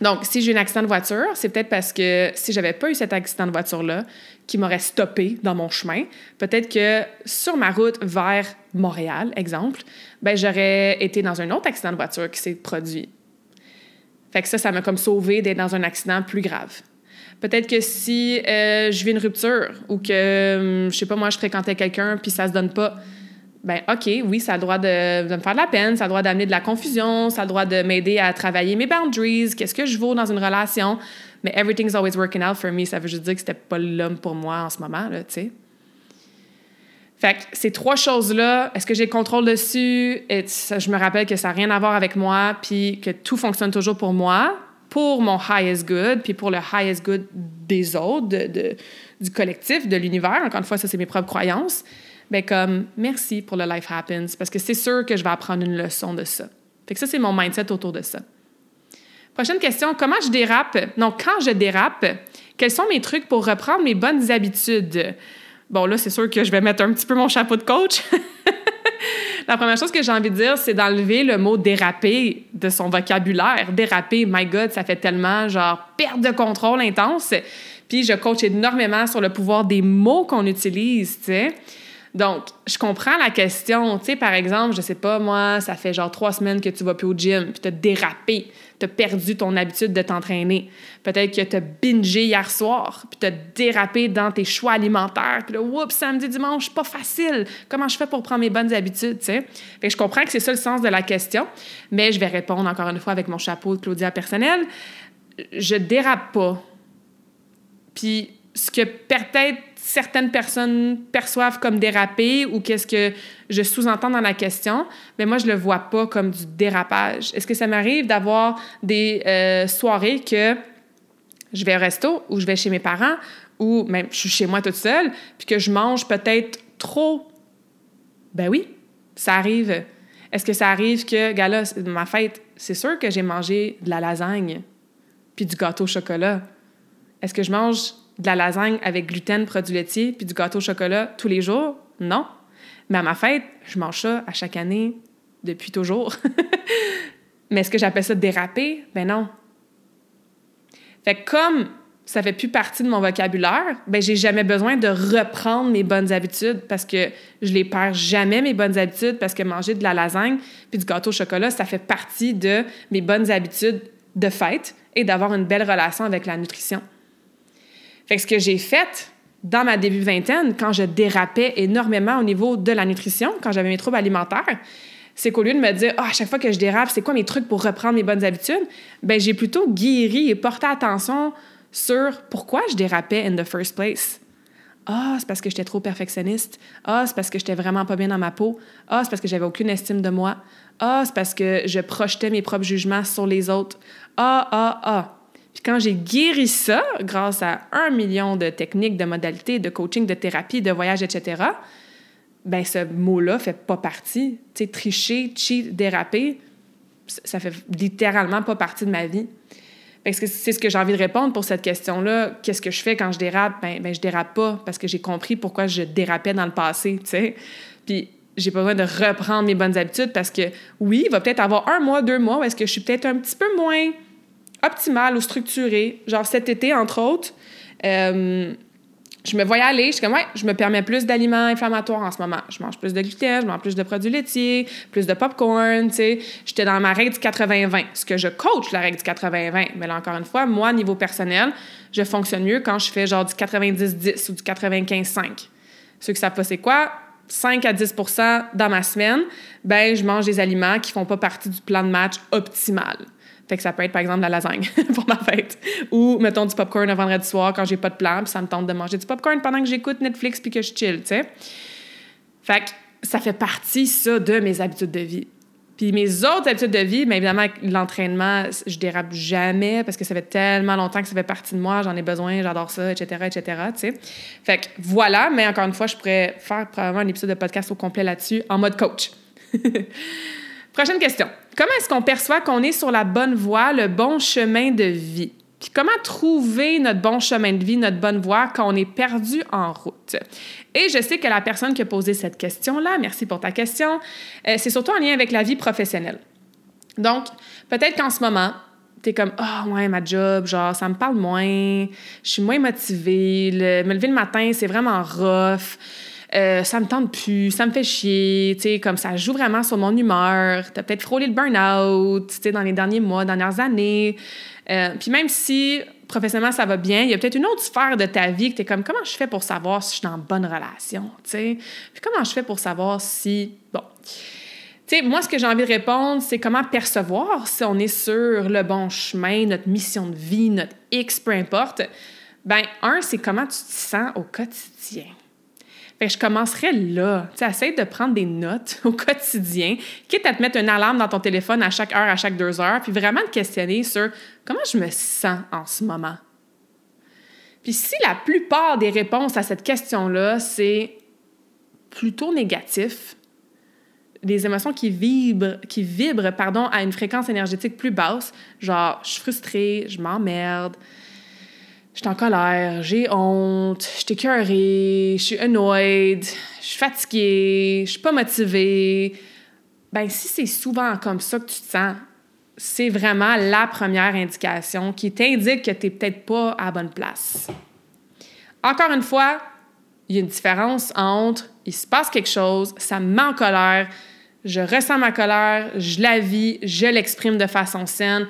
Donc, si j'ai un accident de voiture, c'est peut-être parce que si j'avais pas eu cet accident de voiture-là, qui m'aurait stoppé dans mon chemin, peut-être que sur ma route vers Montréal, exemple, ben j'aurais été dans un autre accident de voiture qui s'est produit. Fait que ça, ça m'a comme sauvé d'être dans un accident plus grave. Peut-être que si euh, je vis une rupture ou que, hum, je sais pas, moi, je fréquentais quelqu'un puis ça se donne pas, ben OK, oui, ça a le droit de, me faire de la peine, ça a le droit d'amener de la confusion, ça a le droit de m'aider à travailler mes boundaries, qu'est-ce que je vaux dans une relation? Mais everything's always working out for me, ça veut juste dire que c'était pas l'homme pour moi en ce moment, là, tu sais. Fait que ces trois choses-là, est-ce que j'ai le contrôle dessus? Je me rappelle que ça n'a rien à voir avec moi, puis que tout fonctionne toujours pour moi, pour mon highest good, puis pour le highest good des autres, du collectif, de l'univers. Encore une fois, ça, c'est mes propres croyances. Bien, comme, merci pour le life happens, parce que c'est sûr que je vais apprendre une leçon de ça. Fait que ça, c'est mon mindset autour de ça. Prochaine question, comment je dérape? Donc, quand je dérape, quels sont mes trucs pour reprendre mes bonnes habitudes? Bon, là, c'est sûr que je vais mettre un petit peu mon chapeau de coach. La première chose que j'ai envie de dire, c'est d'enlever le mot déraper de son vocabulaire. Déraper, my God, ça fait tellement genre perte de contrôle intense. Puis je coach énormément sur le pouvoir des mots qu'on utilise, tu sais. Donc, je comprends la question. Tu sais, par exemple, je sais pas, moi, ça fait genre trois semaines que tu vas plus au gym, puis t'as dérapé, t'as perdu ton habitude de t'entraîner. Peut-être que t'as bingé hier soir, puis t'as dérapé dans tes choix alimentaires, puis là, oups, samedi, dimanche, pas facile. Comment je fais pour prendre mes bonnes habitudes, tu sais? Fait que je comprends que c'est ça le sens de la question, mais je vais répondre encore une fois avec mon chapeau de Claudia personnel. Je dérape pas. Puis, ce que peut-être certaines personnes perçoivent comme dérapé ou qu'est-ce que je sous-entends dans la question, mais moi, je le vois pas comme du dérapage. Est-ce que ça m'arrive d'avoir des euh, soirées que je vais au resto ou je vais chez mes parents ou même je suis chez moi toute seule, puis que je mange peut-être trop? Ben oui, ça arrive. Est-ce que ça arrive que, gars ma fête, c'est sûr que j'ai mangé de la lasagne puis du gâteau au chocolat. Est-ce que je mange de la lasagne avec gluten, produits laitiers, puis du gâteau au chocolat tous les jours? Non. Mais à ma fête, je mange ça à chaque année depuis toujours. Mais est-ce que j'appelle ça déraper? Ben non. Fait comme ça fait plus partie de mon vocabulaire, ben j'ai jamais besoin de reprendre mes bonnes habitudes parce que je les perds jamais mes bonnes habitudes parce que manger de la lasagne puis du gâteau au chocolat, ça fait partie de mes bonnes habitudes de fête et d'avoir une belle relation avec la nutrition. Fait ce que j'ai fait dans ma début vingtaine, quand je dérapais énormément au niveau de la nutrition, quand j'avais mes troubles alimentaires, c'est qu'au lieu de me dire ah, à chaque fois que je dérape, c'est quoi mes trucs pour reprendre mes bonnes habitudes, ben j'ai plutôt guéri et porté attention sur pourquoi je dérapais in the first place. Ah, c'est parce que j'étais trop perfectionniste. Ah, c'est parce que j'étais vraiment pas bien dans ma peau. Ah, c'est parce que j'avais aucune estime de moi. Ah, c'est parce que je projetais mes propres jugements sur les autres. Ah, ah, ah. Puis quand j'ai guéri ça, grâce à un million de techniques, de modalités, de coaching, de thérapie, de voyage, etc., ben ce mot-là fait pas partie. Tu sais, tricher, cheat, déraper, ça fait littéralement pas partie de ma vie. C'est ce que j'ai envie de répondre pour cette question-là. Qu'est-ce que je fais quand je dérape? Ben, ben je dérape pas parce que j'ai compris pourquoi je dérapais dans le passé, tu sais. Puis j'ai pas besoin de reprendre mes bonnes habitudes parce que oui, il va peut-être avoir un mois, deux mois où est-ce que je suis peut-être un petit peu moins optimale ou structurée. Genre cet été, entre autres, euh, je me voyais aller, je suis comme, ouais, je me permets plus d'aliments inflammatoires en ce moment. Je mange plus de gluten, je mange plus de produits laitiers, plus de popcorn, tu sais. J'étais dans ma règle du 80-20, ce que je coach, la règle du 80-20. Mais là, encore une fois, moi, niveau personnel, je fonctionne mieux quand je fais genre du 90-10 ou du 95-5. Ceux qui savent pas c'est quoi, 5 à 10% dans ma semaine, ben je mange des aliments qui font pas partie du plan de match optimal. Fait que ça peut être, par exemple, la lasagne pour ma fête. Ou, mettons, du popcorn un vendredi soir quand j'ai pas de plan, puis ça me tente de manger du popcorn pendant que j'écoute Netflix puis que je chill, tu sais. Fait que ça fait partie, ça, de mes habitudes de vie. Puis mes autres habitudes de vie, bien évidemment, l'entraînement, je dérape jamais parce que ça fait tellement longtemps que ça fait partie de moi, j'en ai besoin, j'adore ça, etc., etc., tu sais. Fait que voilà, mais encore une fois, je pourrais faire probablement un épisode de podcast au complet là-dessus en mode coach. Prochaine question. Comment est-ce qu'on perçoit qu'on est sur la bonne voie, le bon chemin de vie? Puis comment trouver notre bon chemin de vie, notre bonne voie quand on est perdu en route? Et je sais que la personne qui a posé cette question-là, merci pour ta question, euh, c'est surtout en lien avec la vie professionnelle. Donc, peut-être qu'en ce moment, tu es comme ah oh, ouais ma job genre ça me parle moins je suis moins motivée me lever le matin c'est vraiment rough euh, ça me tente plus, ça me fait chier, tu sais, comme ça joue vraiment sur mon humeur. Tu as peut-être frôlé le burn-out, tu sais, dans les derniers mois, dernières années. Euh, puis même si professionnellement ça va bien, il y a peut-être une autre sphère de ta vie que tu es comme comment je fais pour savoir si je suis en bonne relation, tu sais? Puis comment je fais pour savoir si bon. Tu sais, moi ce que j'ai envie de répondre, c'est comment percevoir si on est sur le bon chemin, notre mission de vie, notre X peu importe. Ben un, c'est comment tu te sens au quotidien. Je commencerais là. Tu de prendre des notes au quotidien, quitte à te mettre une alarme dans ton téléphone à chaque heure, à chaque deux heures, puis vraiment te questionner sur comment je me sens en ce moment. Puis si la plupart des réponses à cette question-là, c'est plutôt négatif, des émotions qui vibrent, qui vibrent pardon, à une fréquence énergétique plus basse, genre je suis frustrée, je m'emmerde, je suis en colère, j'ai honte, je suis écœurée, je suis annoyed, je suis fatiguée, je suis pas motivée. Ben si c'est souvent comme ça que tu te sens, c'est vraiment la première indication qui t'indique que tu n'es peut-être pas à bonne place. Encore une fois, il y a une différence entre il se passe quelque chose, ça me met en colère, je ressens ma colère, je la vis, je l'exprime de façon saine,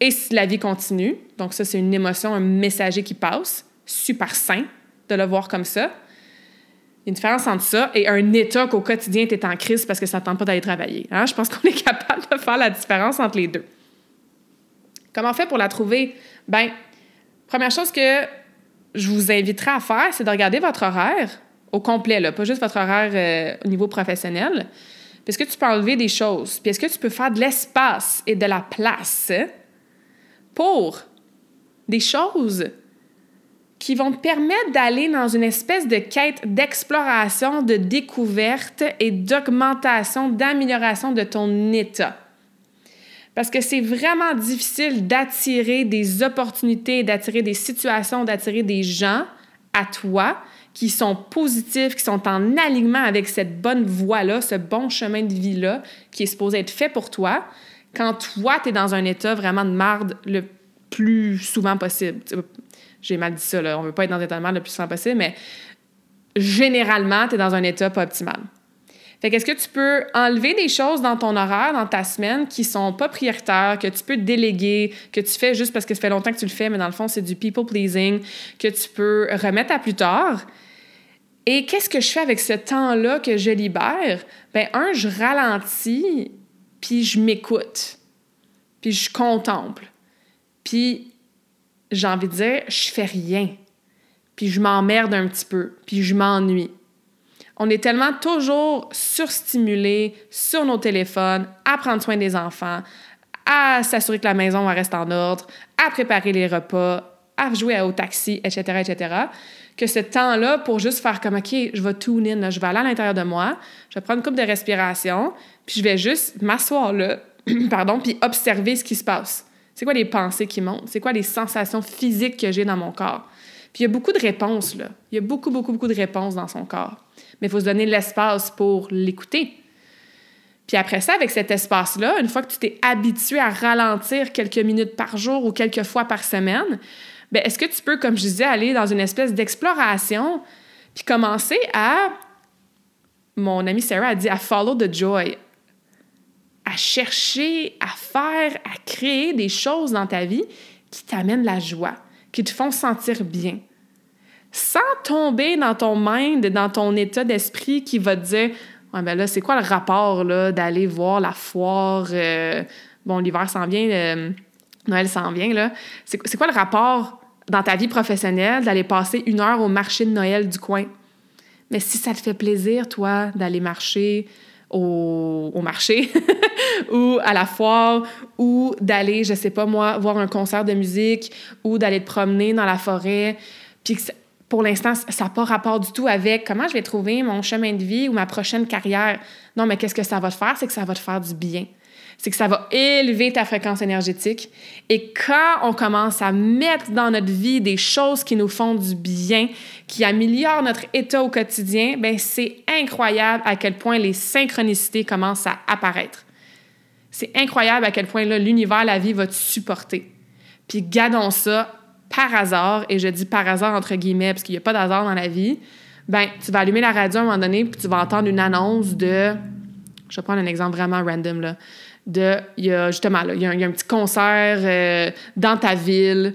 et si la vie continue, donc ça, c'est une émotion, un messager qui passe, super sain de le voir comme ça. Une différence entre ça et un état qu'au quotidien, tu es en crise parce que ça ne tente pas d'aller travailler. Hein? Je pense qu'on est capable de faire la différence entre les deux. Comment on fait pour la trouver? Ben, première chose que je vous inviterai à faire, c'est de regarder votre horaire au complet, là, pas juste votre horaire euh, au niveau professionnel. Est-ce que tu peux enlever des choses? Puis est-ce que tu peux faire de l'espace et de la place pour des choses qui vont te permettre d'aller dans une espèce de quête d'exploration, de découverte et d'augmentation, d'amélioration de ton état. Parce que c'est vraiment difficile d'attirer des opportunités, d'attirer des situations, d'attirer des gens à toi qui sont positifs, qui sont en alignement avec cette bonne voie-là, ce bon chemin de vie-là qui est supposé être fait pour toi, quand toi, tu es dans un état vraiment de marde le plus souvent possible. J'ai mal dit ça, là. On veut pas être dans un état le plus souvent possible, mais généralement, tu es dans un état pas optimal. Fait qu'est-ce que tu peux enlever des choses dans ton horaire, dans ta semaine, qui sont pas prioritaires, que tu peux déléguer, que tu fais juste parce que ça fait longtemps que tu le fais, mais dans le fond, c'est du people pleasing, que tu peux remettre à plus tard. Et qu'est-ce que je fais avec ce temps-là que je libère? Ben un, je ralentis puis je m'écoute, puis je contemple. Puis j'ai envie de dire, je fais rien. Puis je m'emmerde un petit peu, puis je m'ennuie. On est tellement toujours surstimulé sur nos téléphones, à prendre soin des enfants, à s'assurer que la maison reste en ordre, à préparer les repas, à jouer au taxi, etc., etc., que ce temps-là pour juste faire comme, OK, je vais tune in, je vais aller à l'intérieur de moi, je vais prendre une coupe de respiration, puis je vais juste m'asseoir là, pardon, puis observer ce qui se passe. C'est quoi les pensées qui montent? C'est quoi les sensations physiques que j'ai dans mon corps? Puis il y a beaucoup de réponses, là. Il y a beaucoup, beaucoup, beaucoup de réponses dans son corps. Mais il faut se donner l'espace pour l'écouter. Puis après ça, avec cet espace-là, une fois que tu t'es habitué à ralentir quelques minutes par jour ou quelques fois par semaine, bien, est-ce que tu peux, comme je disais, aller dans une espèce d'exploration puis commencer à... Mon amie Sarah a dit à follow the joy, à chercher, à faire, à créer des choses dans ta vie qui t'amènent la joie, qui te font sentir bien. Sans tomber dans ton mind, dans ton état d'esprit qui va te dire Ouais, ben là, c'est quoi le rapport d'aller voir la foire? Euh, bon, l'hiver s'en vient, euh, Noël s'en vient, là. C'est quoi le rapport dans ta vie professionnelle d'aller passer une heure au marché de Noël du coin? Mais si ça te fait plaisir, toi, d'aller marcher, au, marché ou à la foire ou d'aller, je sais pas moi, voir un concert de musique ou d'aller te promener dans la forêt. Puis pour l'instant, ça n'a pas rapport du tout avec comment je vais trouver mon chemin de vie ou ma prochaine carrière. Non, mais qu'est-ce que ça va te faire? C'est que ça va te faire du bien. C'est que ça va élever ta fréquence énergétique. Et quand on commence à mettre dans notre vie des choses qui nous font du bien, qui améliorent notre état au quotidien, ben c'est incroyable à quel point les synchronicités commencent à apparaître. C'est incroyable à quel point l'univers, la vie va te supporter. Puis gardons ça par hasard, et je dis par hasard entre guillemets, parce qu'il n'y a pas d'hasard dans la vie, ben tu vas allumer la radio à un moment donné, puis tu vas entendre une annonce de... Je vais prendre un exemple vraiment random, là de, il y a justement, il, y a un, petit concert euh, dans ta ville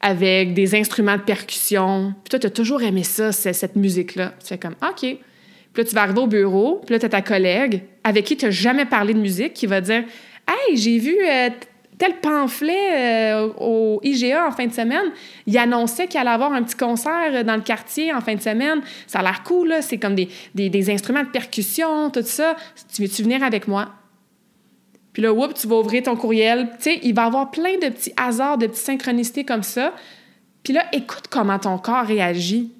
avec des instruments de percussion. Puis toi, tu as toujours aimé ça, cette musique-là. Tu fais comme, OK. Puis là, tu vas arriver au bureau, puis là, tu as ta collègue avec qui tu n'as jamais parlé de musique qui va dire, Hey, j'ai vu euh, tel pamphlet euh, au IGA en fin de semaine. Il annonçait qu'il allait avoir un petit concert dans le quartier en fin de semaine. Ça a l'air cool, là. C'est comme des, des, des, instruments de percussion, tout ça. Tu veux-tu venir avec moi? Puis là, whoop, tu vas ouvrir ton courriel. Tu sais, il va y avoir plein de petits hasards, de petites synchronicités comme ça. Puis là, écoute comment ton corps réagit.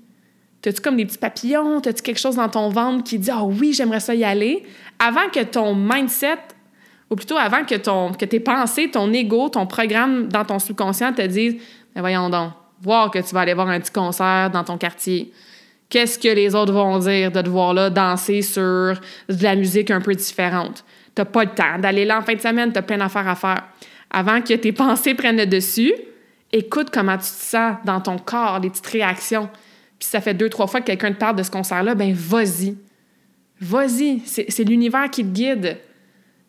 T'as-tu comme des petits papillons? T'as-tu quelque chose dans ton ventre qui dit « Ah oh, oui, j'aimerais ça y aller » avant que ton mindset, ou plutôt avant que, ton, que tes pensées, ton ego, ton programme dans ton subconscient te disent ben voyons donc, voir que tu vas aller voir un petit concert dans ton quartier. Qu'est-ce que les autres vont dire de te voir là danser sur de la musique un peu différente? T'as pas le temps d'aller là en fin de semaine, t'as plein d'affaires à faire. Avant que tes pensées prennent le dessus, écoute comment tu te sens dans ton corps, les petites réactions. Puis ça fait deux, trois fois que quelqu'un te parle de ce concert-là, ben vas-y. Vas-y. C'est l'univers qui te guide.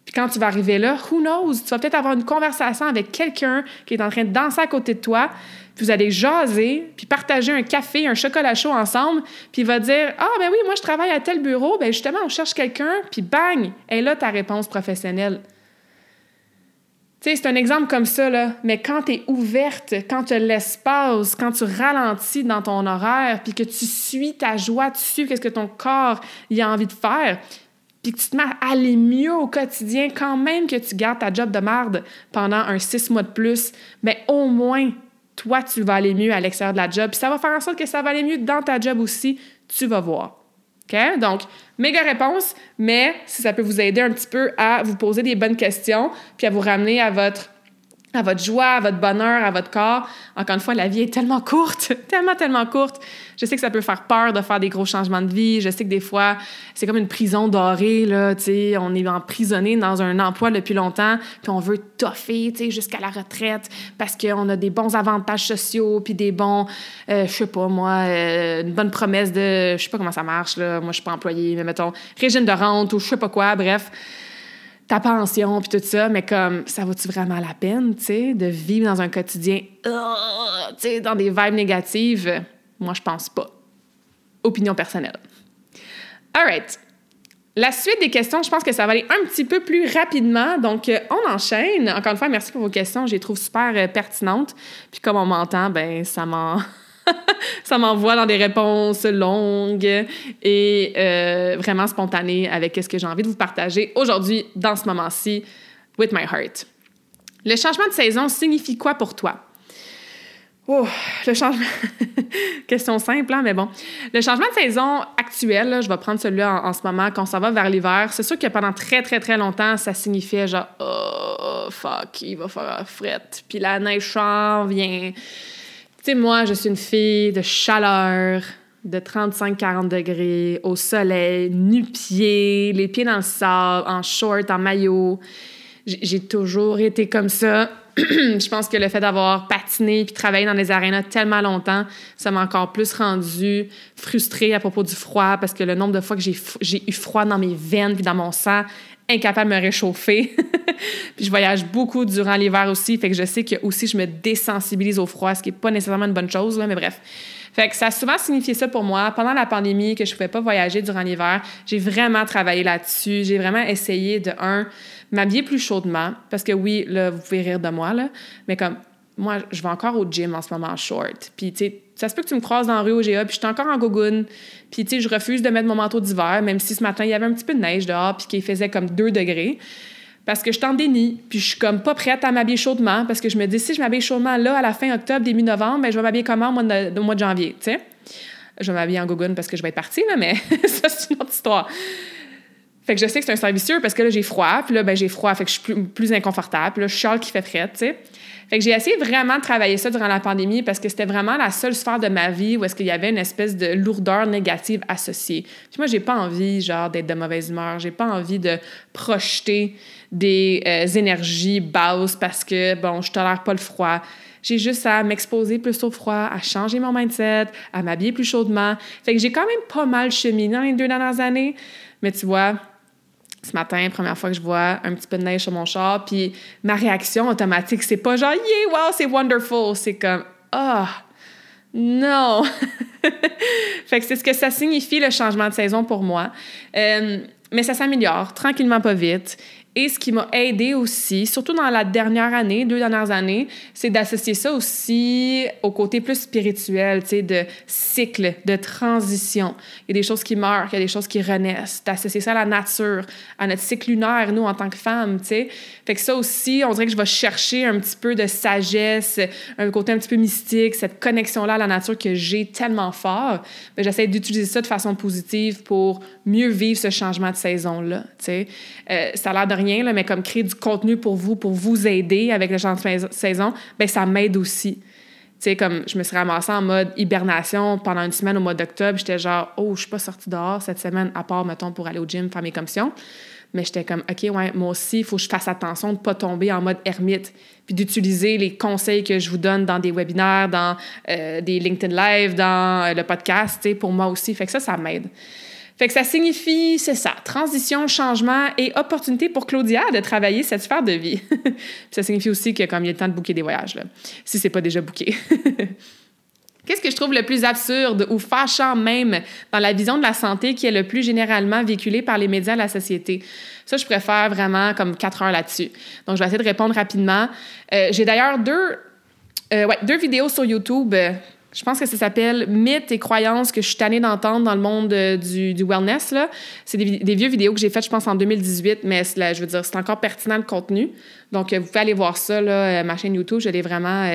Puis quand tu vas arriver là, who knows? Tu vas peut-être avoir une conversation avec quelqu'un qui est en train de danser à côté de toi, puis vous allez jaser, puis partager un café, un chocolat chaud ensemble, puis il va dire Ah, ben oui, moi je travaille à tel bureau, ben justement, on cherche quelqu'un, puis bang, et là ta réponse professionnelle. Tu sais, c'est un exemple comme ça, là, mais quand tu es ouverte, quand tu l'espace, quand tu ralentis dans ton horaire, puis que tu suis ta joie, tu suis qu'est-ce que ton corps a envie de faire, puis que tu te mets à aller mieux au quotidien, quand même que tu gardes ta job de marde pendant un six mois de plus, mais ben, au moins, toi, tu vas aller mieux à l'extérieur de la job. Puis ça va faire en sorte que ça va aller mieux dans ta job aussi. Tu vas voir. OK? Donc, méga réponse, mais si ça peut vous aider un petit peu à vous poser des bonnes questions, puis à vous ramener à votre à votre joie, à votre bonheur, à votre corps. Encore une fois, la vie est tellement courte, tellement, tellement courte. Je sais que ça peut faire peur de faire des gros changements de vie. Je sais que des fois, c'est comme une prison dorée, là, tu sais. On est emprisonné dans un emploi depuis longtemps, puis on veut toffer, tu sais, jusqu'à la retraite parce qu'on a des bons avantages sociaux, puis des bons, euh, je sais pas, moi, euh, une bonne promesse de, je sais pas comment ça marche, là. Moi, je suis pas employée, mais mettons, régime de rente ou je sais pas quoi, bref ta pension puis tout ça, mais comme ça vaut-tu vraiment la peine, tu sais, de vivre dans un quotidien, tu sais, dans des vibes négatives? Moi, je pense pas. Opinion personnelle. All right. La suite des questions, je pense que ça va aller un petit peu plus rapidement. Donc, euh, on enchaîne. Encore une fois, merci pour vos questions. Je les trouve super euh, pertinentes. Puis comme on m'entend, ben ça m'en... ça m'envoie dans des réponses longues et euh, vraiment spontanées avec ce que j'ai envie de vous partager aujourd'hui, dans ce moment-ci, with my heart. Le changement de saison signifie quoi pour toi? Oh, le changement. Question simple, hein, mais bon. Le changement de saison actuel, je vais prendre celui-là en, ce moment, quand ça va vers l'hiver, c'est sûr que pendant très, très, très longtemps, ça signifiait genre, oh, fuck, il va faire fret. Puis la neige s'en vient tu sais, moi, je suis une fille de chaleur, de 35-40 degrés, au soleil, nu-pieds, les pieds dans le sable, en short, en maillot. J'ai toujours été comme ça. je pense que le fait d'avoir patiné puis travaillé dans les arénas tellement longtemps, ça m'a encore plus rendu frustrée à propos du froid parce que le nombre de fois que j'ai eu froid dans mes veines puis dans mon sang incapable de me réchauffer. puis je voyage beaucoup durant l'hiver aussi, fait que je sais que aussi je me désensibilise au froid, ce qui n'est pas nécessairement une bonne chose, là, mais bref. Fait que ça a souvent signifié ça pour moi. Pendant la pandémie, que je pouvais pas voyager durant l'hiver, j'ai vraiment travaillé là-dessus. J'ai vraiment essayé de, un, m'habiller plus chaudement, parce que oui, là, vous pouvez rire de moi, là, mais comme moi, je vais encore au gym en ce moment en short. Puis, tu sais, ça se peut que tu me croises dans la rue au GA, puis je suis encore en gogoune. Puis, tu sais, je refuse de mettre mon manteau d'hiver, même si ce matin, il y avait un petit peu de neige dehors, puis qu'il faisait comme 2 degrés. Parce que je suis en déni, puis je suis comme pas prête à m'habiller chaudement, parce que je me dis, si je m'habille chaudement là, à la fin octobre, début novembre, ben, je vais m'habiller comment au mois de, mois de janvier, tu sais? Je vais m'habiller en gogoune parce que je vais être partie, là, mais ça, c'est une autre histoire. Fait que je sais que c'est un cercle vicieux parce que là, j'ai froid, puis là, ben, j'ai froid, fait que je suis plus, plus inconfortable, puis là, je qui fait frais, tu sais. Fait que j'ai essayé vraiment de travailler ça durant la pandémie parce que c'était vraiment la seule sphère de ma vie où est-ce qu'il y avait une espèce de lourdeur négative associée. Puis moi, j'ai pas envie, genre, d'être de mauvaise humeur. J'ai pas envie de projeter des euh, énergies basses parce que, bon, je tolère pas le froid. J'ai juste à m'exposer plus au froid, à changer mon mindset, à m'habiller plus chaudement. Fait que j'ai quand même pas mal cheminé dans les deux dernières années. Mais tu vois, ce matin, première fois que je vois un petit peu de neige sur mon char, puis ma réaction automatique, c'est pas genre, yeah, wow, c'est wonderful. C'est comme, ah, non. fait que c'est ce que ça signifie le changement de saison pour moi. Euh, mais ça s'améliore tranquillement, pas vite. Et ce qui m'a aidé aussi, surtout dans la dernière année, deux dernières années, c'est d'associer ça aussi au côté plus spirituel, tu sais, de cycle, de transition. Il y a des choses qui meurent, il y a des choses qui renaissent. D'associer ça à la nature, à notre cycle lunaire, nous, en tant que femmes, tu sais. Fait que ça aussi, on dirait que je vais chercher un petit peu de sagesse, un côté un petit peu mystique, cette connexion-là à la nature que j'ai tellement fort. J'essaie d'utiliser ça de façon positive pour mieux vivre ce changement de saison-là. Euh, ça a l'air de rien, là, mais comme créer du contenu pour vous, pour vous aider avec le changement de saison, ben ça m'aide aussi. Tu sais, comme je me suis ramassée en mode hibernation pendant une semaine au mois d'octobre, j'étais genre, oh, je suis pas sortie dehors cette semaine, à part, mettons, pour aller au gym, faire mes commissions. Mais j'étais comme, OK, ouais, moi aussi, il faut que je fasse attention de ne pas tomber en mode ermite, puis d'utiliser les conseils que je vous donne dans des webinaires, dans euh, des LinkedIn Live, dans euh, le podcast, pour moi aussi. Fait que ça, ça m'aide. Fait que ça signifie, c'est ça, transition, changement et opportunité pour Claudia de travailler cette sphère de vie. ça signifie aussi que comme il y a le temps de booker des voyages, là, si c'est pas déjà booké. Qu'est-ce que je trouve le plus absurde ou fâchant même dans la vision de la santé qui est le plus généralement véhiculée par les médias de la société? Ça, je préfère vraiment comme quatre heures là-dessus. Donc, je vais essayer de répondre rapidement. Euh, j'ai d'ailleurs deux, euh, ouais, deux vidéos sur YouTube je pense que ça s'appelle Mythes et croyances que je suis tannée d'entendre dans le monde euh, du, du, wellness. C'est des, vieux vidéos que j'ai faites, je pense, en 2018, mais je veux dire, c'est encore pertinent le contenu. Donc, vous pouvez aller voir ça, là, ma chaîne YouTube. Je l'ai vraiment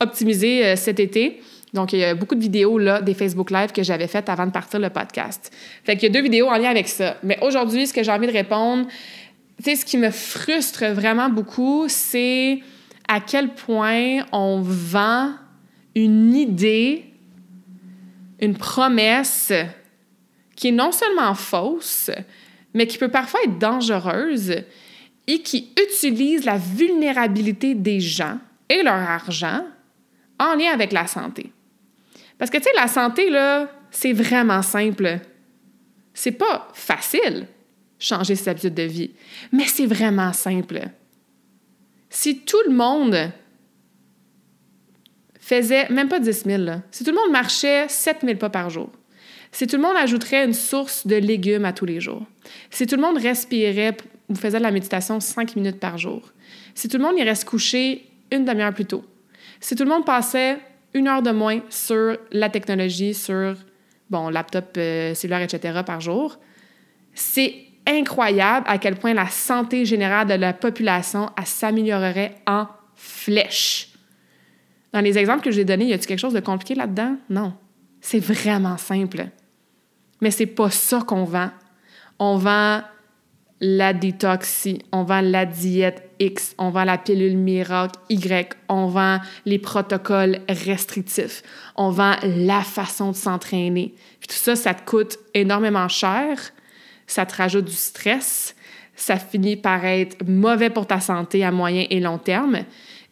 optimisée cet été. Donc, il y a beaucoup de vidéos, là, des Facebook Live que j'avais faites avant de partir le podcast. Fait qu'il y a deux vidéos en lien avec ça. Mais aujourd'hui, ce que j'ai envie de répondre, tu sais, ce qui me frustre vraiment beaucoup, c'est à quel point on vend une idée, une promesse qui est non seulement fausse, mais qui peut parfois être dangereuse et qui utilise la vulnérabilité des gens et leur argent en lien avec la santé. Parce que, tu sais, la santé, là, c'est vraiment simple. C'est pas facile, changer ses habitudes de vie, mais c'est vraiment simple. Si tout le monde faisait même pas 10 000. Si tout le monde marchait 7 000 pas par jour, si tout le monde ajouterait une source de légumes à tous les jours, si tout le monde respirait ou faisait de la méditation 5 minutes par jour, si tout le monde irait se coucher une demi-heure plus tôt, si tout le monde passait une heure de moins sur la technologie, sur, bon, laptop, euh, cellulaire, etc. par jour, c'est incroyable à quel point la santé générale de la population s'améliorerait en flèche. Dans les exemples que j'ai donnés, y a-t-il quelque chose de compliqué là-dedans? Non. C'est vraiment simple. Mais c'est pas ça qu'on vend. On vend la détoxie, on vend la diète X, on vend la pilule miracle Y, on vend les protocoles restrictifs, on vend la façon de s'entraîner. Tout ça, ça te coûte énormément cher, ça te rajoute du stress, ça finit par être mauvais pour ta santé à moyen et long terme.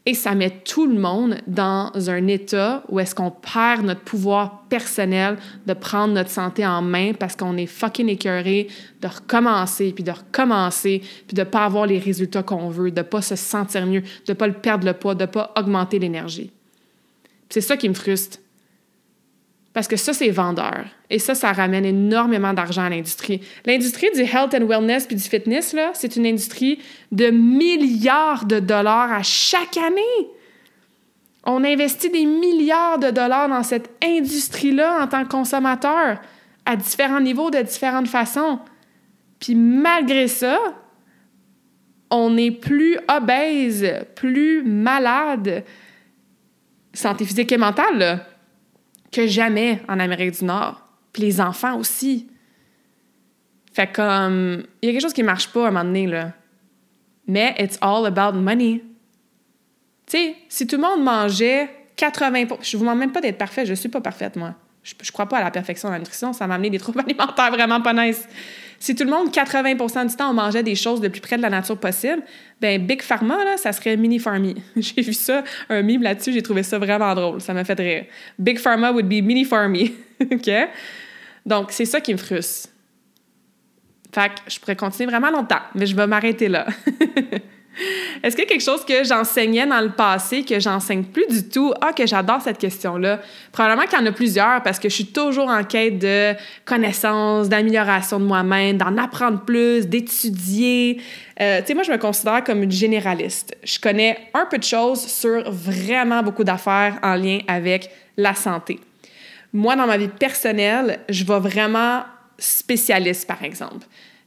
Et ça met tout le monde dans un état où est-ce qu'on perd notre pouvoir personnel de prendre notre santé en main parce qu'on est fucking écœuré de recommencer, puis de recommencer, puis de ne pas avoir les résultats qu'on veut, de ne pas se sentir mieux, de ne pas perdre le poids, de ne pas augmenter l'énergie. C'est ça qui me frustre. Parce que ça, c'est vendeur. Et ça, ça ramène énormément d'argent à l'industrie. L'industrie du health and wellness puis du fitness, là, c'est une industrie de milliards de dollars à chaque année. On investit des milliards de dollars dans cette industrie-là en tant que consommateur, à différents niveaux, de différentes façons. Puis malgré ça, on est plus obèse, plus malade, santé physique et mentale, que jamais en Amérique du Nord. Puis les enfants aussi. Fait comme, il y a quelque chose qui marche pas à un moment donné, là. Mais it's all about money. Tu sais, si tout le monde mangeait 80 Je vous demande même pas d'être parfait, je suis pas parfaite, moi. Je, je crois pas à la perfection dans la nutrition, ça m'a amené des troubles alimentaires vraiment pas nice. Si tout le monde, 80% du temps, on mangeait des choses le plus près de la nature possible, ben Big Pharma, là, ça serait Mini Farmy. j'ai vu ça, un mime là-dessus, j'ai trouvé ça vraiment drôle. Ça m'a fait rire. Big Pharma would be Mini Farmy. OK? Donc, c'est ça qui me frustre. Fait je pourrais continuer vraiment longtemps, mais je vais m'arrêter là. Est-ce qu'il y a quelque chose que j'enseignais dans le passé que j'enseigne plus du tout? Ah, que j'adore cette question-là. Probablement qu'il y en a plusieurs parce que je suis toujours en quête de connaissances, d'amélioration de moi-même, d'en apprendre plus, d'étudier. Euh, tu sais, moi, je me considère comme une généraliste. Je connais un peu de choses sur vraiment beaucoup d'affaires en lien avec la santé. Moi, dans ma vie personnelle, je vais vraiment spécialiste, par exemple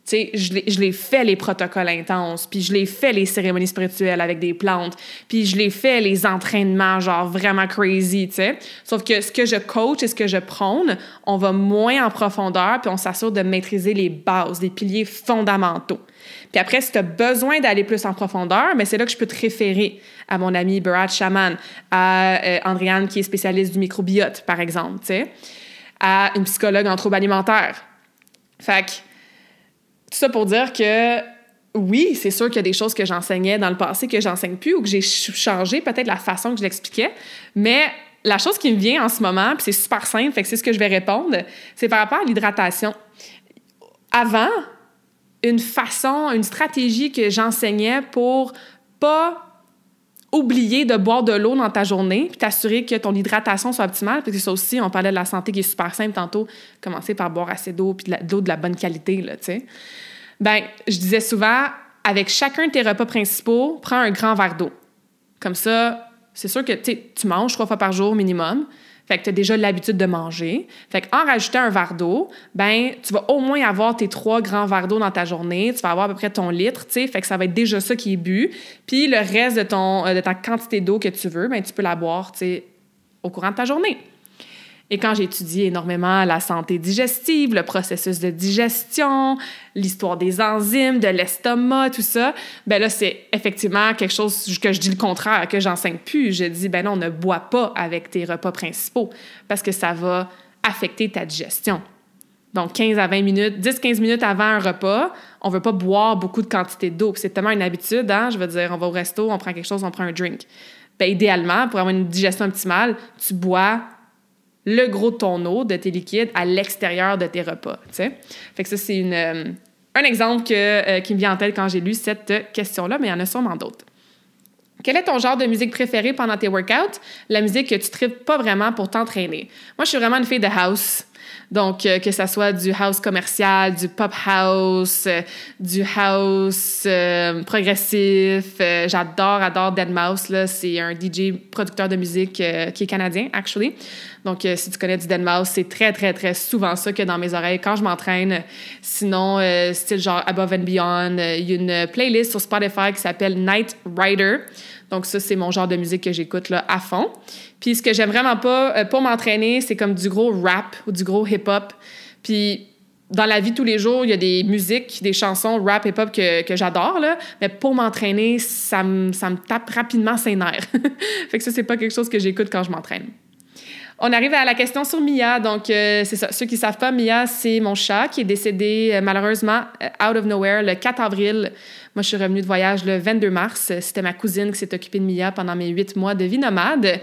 sais, je l'ai fait les protocoles intenses, puis je l'ai fait les cérémonies spirituelles avec des plantes, puis je l'ai fait les entraînements genre vraiment crazy, tu sais. Sauf que ce que je coach et ce que je prône, on va moins en profondeur, puis on s'assure de maîtriser les bases, les piliers fondamentaux. Puis après, si tu as besoin d'aller plus en profondeur, mais c'est là que je peux te référer à mon ami Barat Shaman, à euh, Andréane qui est spécialiste du microbiote, par exemple, tu sais, à une psychologue en troubles alimentaires. Fait que tout ça pour dire que oui, c'est sûr qu'il y a des choses que j'enseignais dans le passé que j'enseigne plus ou que j'ai changé peut-être la façon que je l'expliquais, mais la chose qui me vient en ce moment, puis c'est super simple, fait que c'est ce que je vais répondre, c'est par rapport à l'hydratation. Avant, une façon, une stratégie que j'enseignais pour pas oublier de boire de l'eau dans ta journée, puis t'assurer que ton hydratation soit optimale, parce que ça aussi, on parlait de la santé qui est super simple tantôt, commencer par boire assez d'eau, puis de l'eau de la bonne qualité, là, tu sais. Ben, je disais souvent, avec chacun de tes repas principaux, prends un grand verre d'eau. Comme ça, c'est sûr que tu manges trois fois par jour minimum. Fait que tu as déjà l'habitude de manger. Fait qu'en rajoutant un verre d'eau, ben tu vas au moins avoir tes trois grands verres d'eau dans ta journée. Tu vas avoir à peu près ton litre, tu. Fait que ça va être déjà ça qui est bu. Puis le reste euh, de ta quantité d'eau que tu veux, ben tu peux la boire, tu sais, au courant de ta journée. Et quand j'ai étudié énormément la santé digestive, le processus de digestion, l'histoire des enzymes, de l'estomac, tout ça, ben là, c'est effectivement quelque chose que je dis le contraire, que j'enseigne plus. Je dis, ben non, ne bois pas avec tes repas principaux parce que ça va affecter ta digestion. Donc, 15 à 20 minutes, 10-15 minutes avant un repas, on veut pas boire beaucoup de quantité d'eau. C'est tellement une habitude, hein? Je veux dire, on va au resto, on prend quelque chose, on prend un drink. Ben, idéalement, pour avoir une digestion optimale, tu bois le gros de ton eau, de tes liquides, à l'extérieur de tes repas. Fait que ça, c'est euh, un exemple euh, qui me vient en tête quand j'ai lu cette question-là, mais il y en a sûrement d'autres. Quel est ton genre de musique préféré pendant tes workouts? La musique que tu tripes pas vraiment pour t'entraîner. Moi, je suis vraiment une fille de house. Donc, euh, que ça soit du house commercial, du pop house, euh, du house euh, progressif. j'adore, adore Dead Mouse. Là. C'est un DJ producteur de musique qui est canadien, actually. Donc, si tu connais du Dead Mouse, c'est très, très, très souvent ça que dans mes oreilles quand je m'entraîne. Sinon, style genre Above and Beyond. Il y a une playlist sur Spotify qui s'appelle Night Rider. Donc, ça, c'est mon genre de musique que j'écoute là, à fond. Puis, ce que j'aime vraiment pas euh, pour m'entraîner, c'est comme du gros rap ou du gros hip-hop. Puis, dans la vie tous les jours, il y a des musiques, des chansons rap hip-hop que, que j'adore, là. Mais pour m'entraîner, ça me, ça me tape rapidement ses nerfs. fait que ça, c'est pas quelque chose que j'écoute quand je m'entraîne. On arrive à la question sur Mia. Donc, euh, c'est ça. Ceux qui savent pas, Mia, c'est mon chat qui est décédé euh, malheureusement out of nowhere le 4 avril moi, je suis revenue de voyage le 22 mars. C'était ma cousine qui s'est occupée de Mia pendant mes huit mois de vie nomade.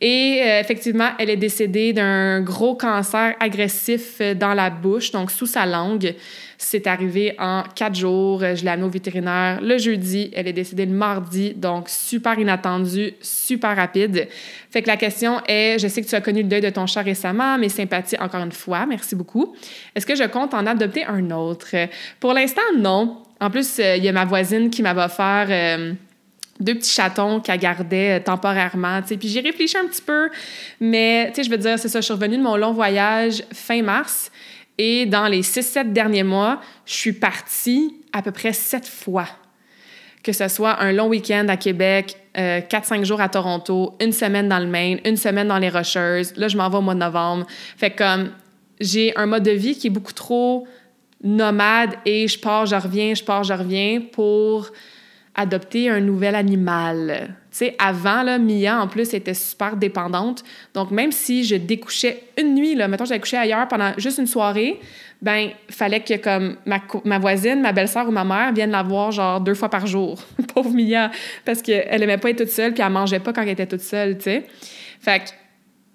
Et euh, effectivement, elle est décédée d'un gros cancer agressif euh, dans la bouche, donc sous sa langue. C'est arrivé en quatre jours. Je l'ai amenée au vétérinaire le jeudi. Elle est décédée le mardi, donc super inattendu, super rapide. Fait que la question est, je sais que tu as connu le deuil de ton chat récemment, mes sympathies encore une fois, merci beaucoup. Est-ce que je compte en adopter un autre? Pour l'instant, non. En plus, euh, il y a ma voisine qui m'avait offert euh, deux petits chatons qu'elle gardait euh, temporairement. Puis j'ai réfléchi un petit peu, mais je veux dire, c'est ça, je suis revenue de mon long voyage fin mars. Et dans les six, sept derniers mois, je suis partie à peu près sept fois. Que ce soit un long week-end à Québec, quatre, cinq jours à Toronto, une semaine dans le Maine, une semaine dans les Rocheuses. Là, je m'en vais au mois de novembre. Fait comme j'ai un mode de vie qui est beaucoup trop nomade et je pars, je reviens, je pars, je reviens pour adopter un nouvel animal. Tu sais, avant, là, Mia, en plus, était super dépendante. Donc, même si je découchais une nuit, là, mettons, j'allais coucher ailleurs pendant juste une soirée, ben fallait que comme ma, ma voisine, ma belle-sœur ou ma mère viennent la voir genre deux fois par jour. Pauvre Mia, parce qu'elle aimait pas être toute seule, puis elle mangeait pas quand elle était toute seule, tu sais. Fait que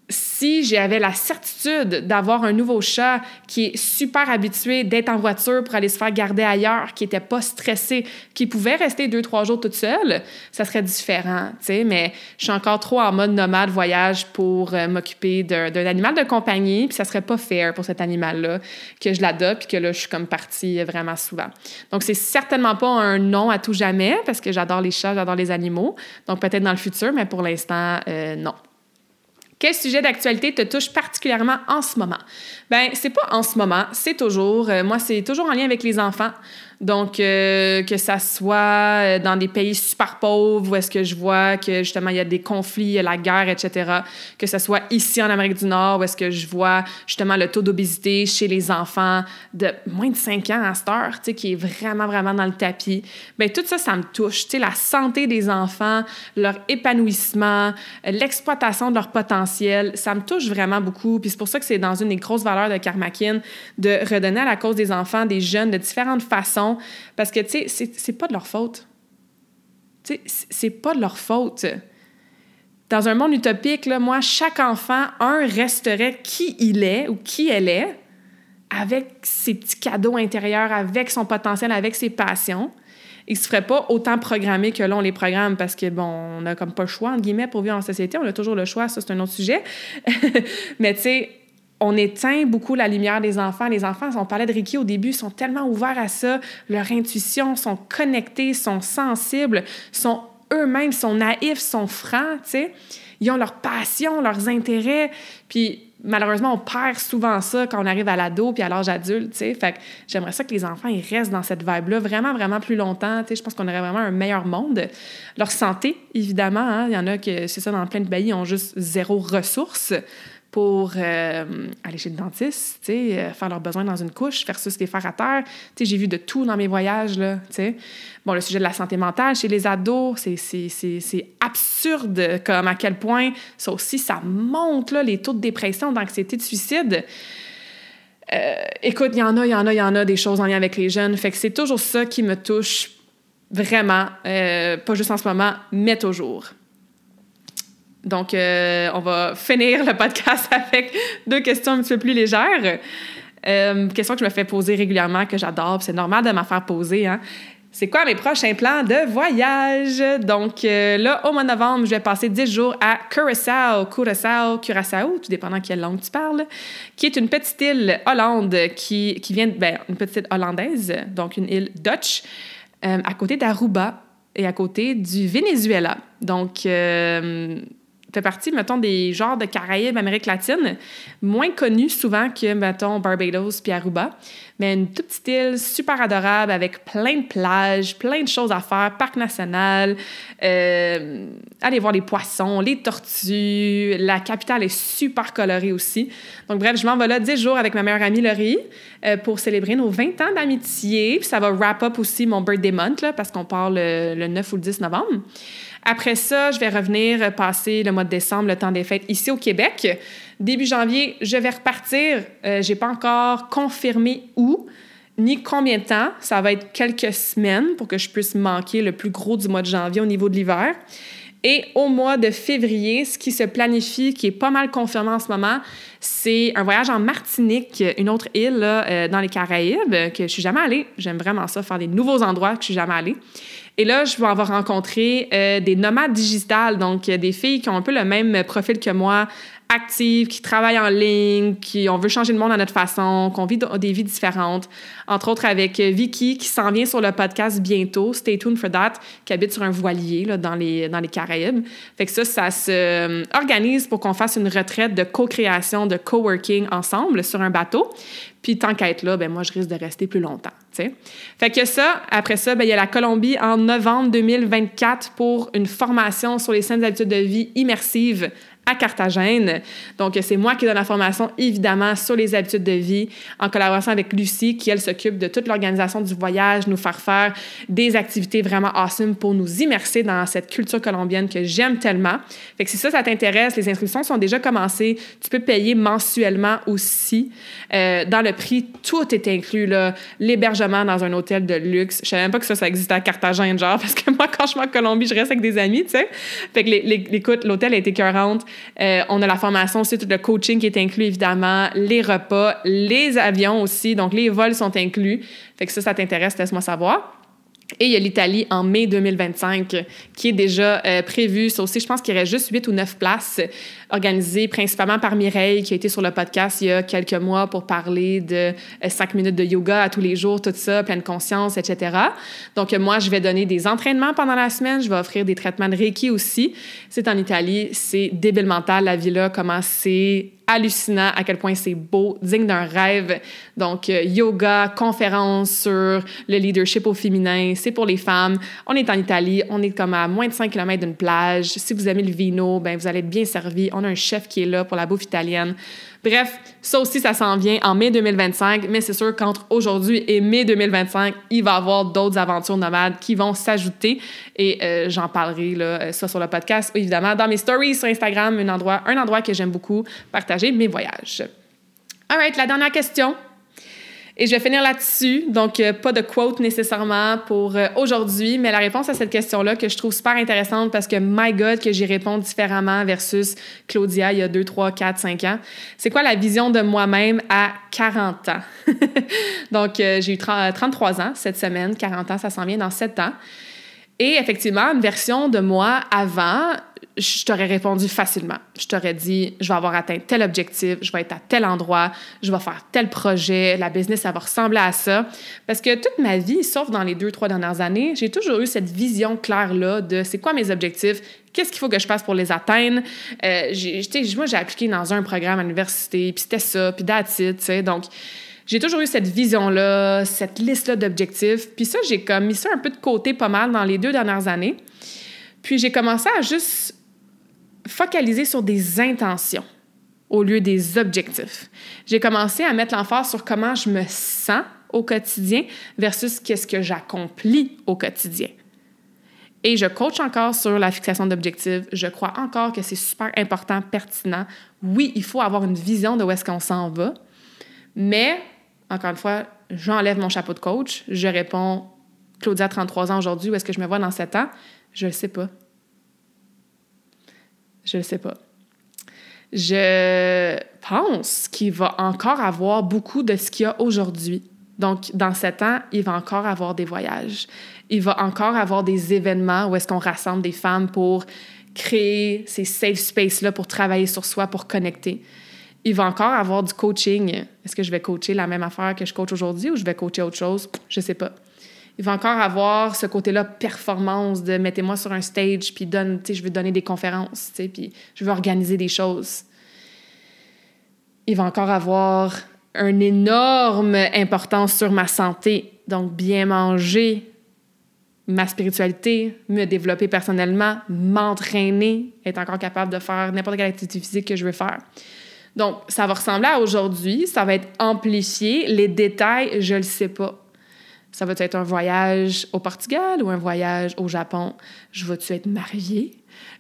si j'avais la certitude d'avoir un nouveau chat qui est super habitué d'être en voiture pour aller se faire garder ailleurs, qui était pas stressé, qui pouvait rester deux, trois jours toute seule, ça serait différent, tu sais. Mais je suis encore trop en mode nomade voyage pour euh, m'occuper d'un animal de compagnie, puis ça serait pas fair pour cet animal-là que je l'adopte, puis que là, je suis comme partie vraiment souvent. Donc, c'est certainement pas un non à tout jamais, parce que j'adore les chats, j'adore les animaux. Donc, peut-être dans le futur, mais pour l'instant, euh, non. Quel sujet d'actualité te touche particulièrement en ce moment? Ben, c'est pas en ce moment, c'est toujours. Euh, moi, c'est toujours en lien avec les enfants. Donc, euh, que ça soit euh, dans des pays super pauvres où est-ce que je vois que justement il y a des conflits, la guerre, etc. Que ce soit ici en Amérique du Nord où est-ce que je vois justement le taux d'obésité chez les enfants de moins de 5 ans à cette heure, tu sais, qui est vraiment, vraiment dans le tapis. Bien, tout ça, ça me touche. Tu sais, la santé des enfants, leur épanouissement, l'exploitation de leur potentiel, ça me touche vraiment beaucoup. Puis c'est pour ça que c'est dans une des grosses valeurs de Karmakin de redonner à la cause des enfants, des jeunes, de différentes façons parce que, tu sais, c'est pas de leur faute. Tu sais, c'est pas de leur faute. Dans un monde utopique, moi, chaque enfant, un, resterait qui il est ou qui elle est, avec ses petits cadeaux intérieurs, avec son potentiel, avec ses passions. Il se ferait pas autant programmer que là, on les programme parce que, bon, on n'a comme pas le choix, entre guillemets, pour vivre en société. On a toujours le choix, ça, c'est un autre sujet. Mais, tu sais, on éteint beaucoup la lumière des enfants. Les enfants, on parlait de Ricky au début, sont tellement ouverts à ça. Leur intuition, sont connectés, sont sensibles, sont eux-mêmes, sont naïfs, sont francs, tu sais. Ils ont leur passion, leurs intérêts. Puis malheureusement, on perd souvent ça quand on arrive à l'ado puis à l'âge adulte, tu sais. Fait que j'aimerais ça que les enfants, ils restent dans cette vibe-là vraiment, vraiment plus longtemps, tu sais. Je pense qu'on aurait vraiment un meilleur monde. Leur santé, évidemment, hein. il y en a que, c'est ça, dans plein de pays, ont juste zéro ressource pour euh, aller chez le dentiste, euh, faire leurs besoins dans une couche, ça, les faire à terre. J'ai vu de tout dans mes voyages. Là, bon, le sujet de la santé mentale chez les ados, c'est absurde comme à quel point ça aussi, ça monte là, les taux de dépression, d'anxiété, de suicide. Euh, écoute, il y en a, il y en a, il y en a des choses en lien avec les jeunes. Fait que c'est toujours ça qui me touche vraiment, pas juste en ce moment, mais toujours. Donc, euh, on va finir le podcast avec deux questions un petit peu plus légères. Euh, question que je me fais poser régulièrement, que j'adore, c'est normal de m'en faire poser. Hein. C'est quoi mes prochains plans de voyage? Donc euh, là, au mois de novembre, je vais passer 10 jours à Curaçao, Curaçao, Curaçao, tout dépendant quelle langue tu parles, qui est une petite île Hollande qui, vient, ben, une petite île hollandaise, donc une île Dutch, à côté d'Aruba et à côté du Venezuela. Donc, fait partie, mettons, des genres de Caraïbes, Amérique latine, moins connus souvent que, mettons, Barbados puis Aruba. Mais une toute petite île super adorable avec plein de plages, plein de choses à faire, parc national, euh, aller voir les poissons, les tortues. La capitale est super colorée aussi. Donc, bref, je m'en vais là 10 jours avec ma meilleure amie Laurie euh, pour célébrer nos 20 ans d'amitié. Puis ça va wrap up aussi mon birthday month, là, parce qu'on part le, le 9 ou le 10 novembre. Après ça, je vais revenir passer le mois de décembre, le temps des fêtes ici au Québec. Début janvier, je vais repartir. Euh, j'ai pas encore confirmé où ni combien de temps. Ça va être quelques semaines pour que je puisse manquer le plus gros du mois de janvier au niveau de l'hiver. Et au mois de février, ce qui se planifie, qui est pas mal confirmé en ce moment, c'est un voyage en Martinique, une autre île euh, dans les Caraïbes, que je suis jamais allée. J'aime vraiment ça, faire des nouveaux endroits que je suis jamais allée. Et là, je vais avoir rencontré euh, des nomades digitales, donc des filles qui ont un peu le même profil que moi, actives, qui travaillent en ligne, qui on veut changer le monde à notre façon, qu'on vit des vies différentes. Entre autres avec euh, Vicky qui s'en vient sur le podcast bientôt, stay tuned for that, qui habite sur un voilier là, dans, les, dans les Caraïbes. Fait que ça, ça se organise pour qu'on fasse une retraite de co-création, de co-working ensemble sur un bateau. Puis tant qu'à être là, ben moi, je risque de rester plus longtemps. T'sais. Fait que ça, après ça, ben, il y a la Colombie en novembre 2024 pour une formation sur les saines habitudes de vie immersive à Carthagène. Donc, c'est moi qui donne la formation, évidemment, sur les habitudes de vie, en collaboration avec Lucie, qui, elle, s'occupe de toute l'organisation du voyage, nous faire faire des activités vraiment awesome pour nous immerser dans cette culture colombienne que j'aime tellement. Fait que si ça, ça t'intéresse, les inscriptions sont déjà commencées. Tu peux payer mensuellement aussi. Euh, dans le prix, tout est inclus. L'hébergement dans un hôtel de luxe. Je savais même pas que ça, ça existait à Carthagène, genre, parce que moi, quand je vais en Colombie, je reste avec des amis, tu sais. Fait que, écoute, l'hôtel a été cœurante. Euh, on a la formation aussi, tout le coaching qui est inclus, évidemment, les repas, les avions aussi. Donc, les vols sont inclus. Fait que ça, ça t'intéresse, laisse-moi savoir. Et il y a l'Italie en mai 2025 qui est déjà euh, prévu. Ça aussi, je pense qu'il y aurait juste 8 ou 9 places organisées principalement par Mireille qui a été sur le podcast il y a quelques mois pour parler de 5 euh, minutes de yoga à tous les jours, tout ça, pleine conscience, etc. Donc, moi, je vais donner des entraînements pendant la semaine. Je vais offrir des traitements de Reiki aussi. C'est en Italie. C'est débile mental, la vie-là, comment c'est hallucinant à quel point c'est beau, digne d'un rêve. Donc, euh, yoga, conférence sur le leadership au féminin, c'est pour les femmes. On est en Italie, on est comme à moins de 5 km d'une plage. Si vous aimez le vino, ben vous allez être bien servi. On a un chef qui est là pour la bouffe italienne. Bref, ça aussi, ça s'en vient en mai 2025, mais c'est sûr qu'entre aujourd'hui et mai 2025, il va y avoir d'autres aventures nomades qui vont s'ajouter et euh, j'en parlerai là, euh, ça sur le podcast, évidemment, dans mes stories sur Instagram, un endroit, un endroit que j'aime beaucoup partager mes voyages. All right, la dernière question. Et je vais finir là-dessus. Donc, euh, pas de quote nécessairement pour euh, aujourd'hui, mais la réponse à cette question-là que je trouve super intéressante parce que, my God, que j'y réponds différemment versus Claudia il y a 2, 3, 4, 5 ans. C'est quoi la vision de moi-même à 40 ans? Donc, euh, j'ai eu 33 ans cette semaine. 40 ans, ça s'en vient dans 7 ans. Et effectivement, une version de moi avant, je t'aurais répondu facilement. Je t'aurais dit, je vais avoir atteint tel objectif, je vais être à tel endroit, je vais faire tel projet, la business, ça va ressembler à ça. Parce que toute ma vie, sauf dans les deux, trois dernières années, j'ai toujours eu cette vision claire-là de c'est quoi mes objectifs, qu'est-ce qu'il faut que je fasse pour les atteindre. Euh, moi, j'ai appliqué dans un programme à l'université, puis c'était ça, puis that's it, tu sais. Donc, j'ai toujours eu cette vision-là, cette liste-là d'objectifs. Puis ça, j'ai comme mis ça un peu de côté pas mal dans les deux dernières années. Puis j'ai commencé à juste focaliser sur des intentions au lieu des objectifs. J'ai commencé à mettre l'emphase sur comment je me sens au quotidien versus qu'est-ce que j'accomplis au quotidien. Et je coach encore sur la fixation d'objectifs. Je crois encore que c'est super important, pertinent. Oui, il faut avoir une vision de où est-ce qu'on s'en va, mais encore une fois, j'enlève mon chapeau de coach, je réponds Claudia, 33 ans aujourd'hui, où est-ce que je me vois dans 7 ans? Je ne sais pas. Je ne sais pas. Je pense qu'il va encore avoir beaucoup de ce qu'il y a aujourd'hui. Donc, dans 7 ans, il va encore avoir des voyages. Il va encore avoir des événements où est-ce qu'on rassemble des femmes pour créer ces safe spaces-là pour travailler sur soi, pour connecter il va encore avoir du coaching. Est-ce que je vais coacher la même affaire que je coach aujourd'hui ou je vais coacher autre chose? Je sais pas. Il va encore avoir ce côté-là performance de mettez-moi sur un stage puis donne, je veux donner des conférences, puis je veux organiser des choses. Il va encore avoir une énorme importance sur ma santé. Donc, bien manger, ma spiritualité, me développer personnellement, m'entraîner, être encore capable de faire n'importe quelle activité physique que je veux faire. Donc, ça va ressembler à aujourd'hui, ça va être amplifié. Les détails, je le sais pas. Ça va être un voyage au Portugal ou un voyage au Japon? Je vais-tu être mariée?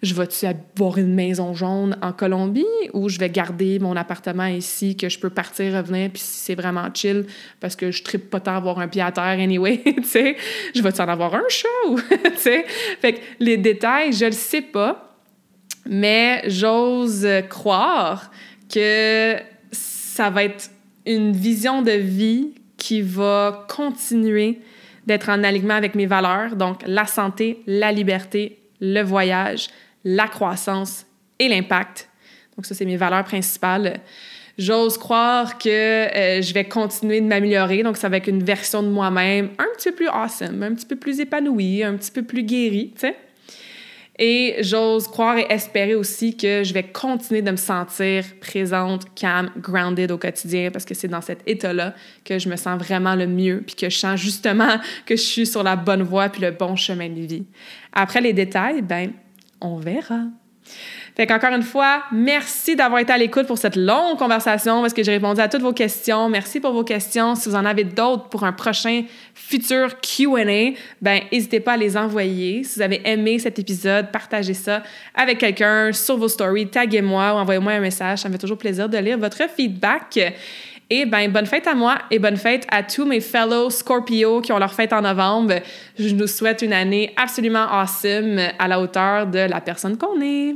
Je vais-tu avoir une maison jaune en Colombie ou je vais garder mon appartement ici que je peux partir, revenir, puis si c'est vraiment chill parce que je tripe pas tant avoir un pied à terre anyway, tu sais, je vais-tu en avoir un chat ou, tu sais? Fait que les détails, je le sais pas, mais j'ose croire que ça va être une vision de vie qui va continuer d'être en alignement avec mes valeurs, donc la santé, la liberté, le voyage, la croissance et l'impact. Donc ça, c'est mes valeurs principales. J'ose croire que euh, je vais continuer de m'améliorer, donc ça va être une version de moi-même un petit peu plus awesome, un petit peu plus épanouie, un petit peu plus guérie, tu sais. Et j'ose croire et espérer aussi que je vais continuer de me sentir présente, calme, grounded au quotidien parce que c'est dans cet état-là que je me sens vraiment le mieux puis que je sens justement que je suis sur la bonne voie puis le bon chemin de vie. Après les détails, ben, on verra. Fait qu'encore une fois, merci d'avoir été à l'écoute pour cette longue conversation parce que j'ai répondu à toutes vos questions. Merci pour vos questions. Si vous en avez d'autres pour un prochain futur Q&A, ben n'hésitez pas à les envoyer. Si vous avez aimé cet épisode, partagez ça avec quelqu'un sur vos stories, taguez-moi ou envoyez-moi un message. Ça me fait toujours plaisir de lire votre feedback. Et ben bonne fête à moi et bonne fête à tous mes fellow Scorpio qui ont leur fête en novembre. Je nous souhaite une année absolument awesome à la hauteur de la personne qu'on est.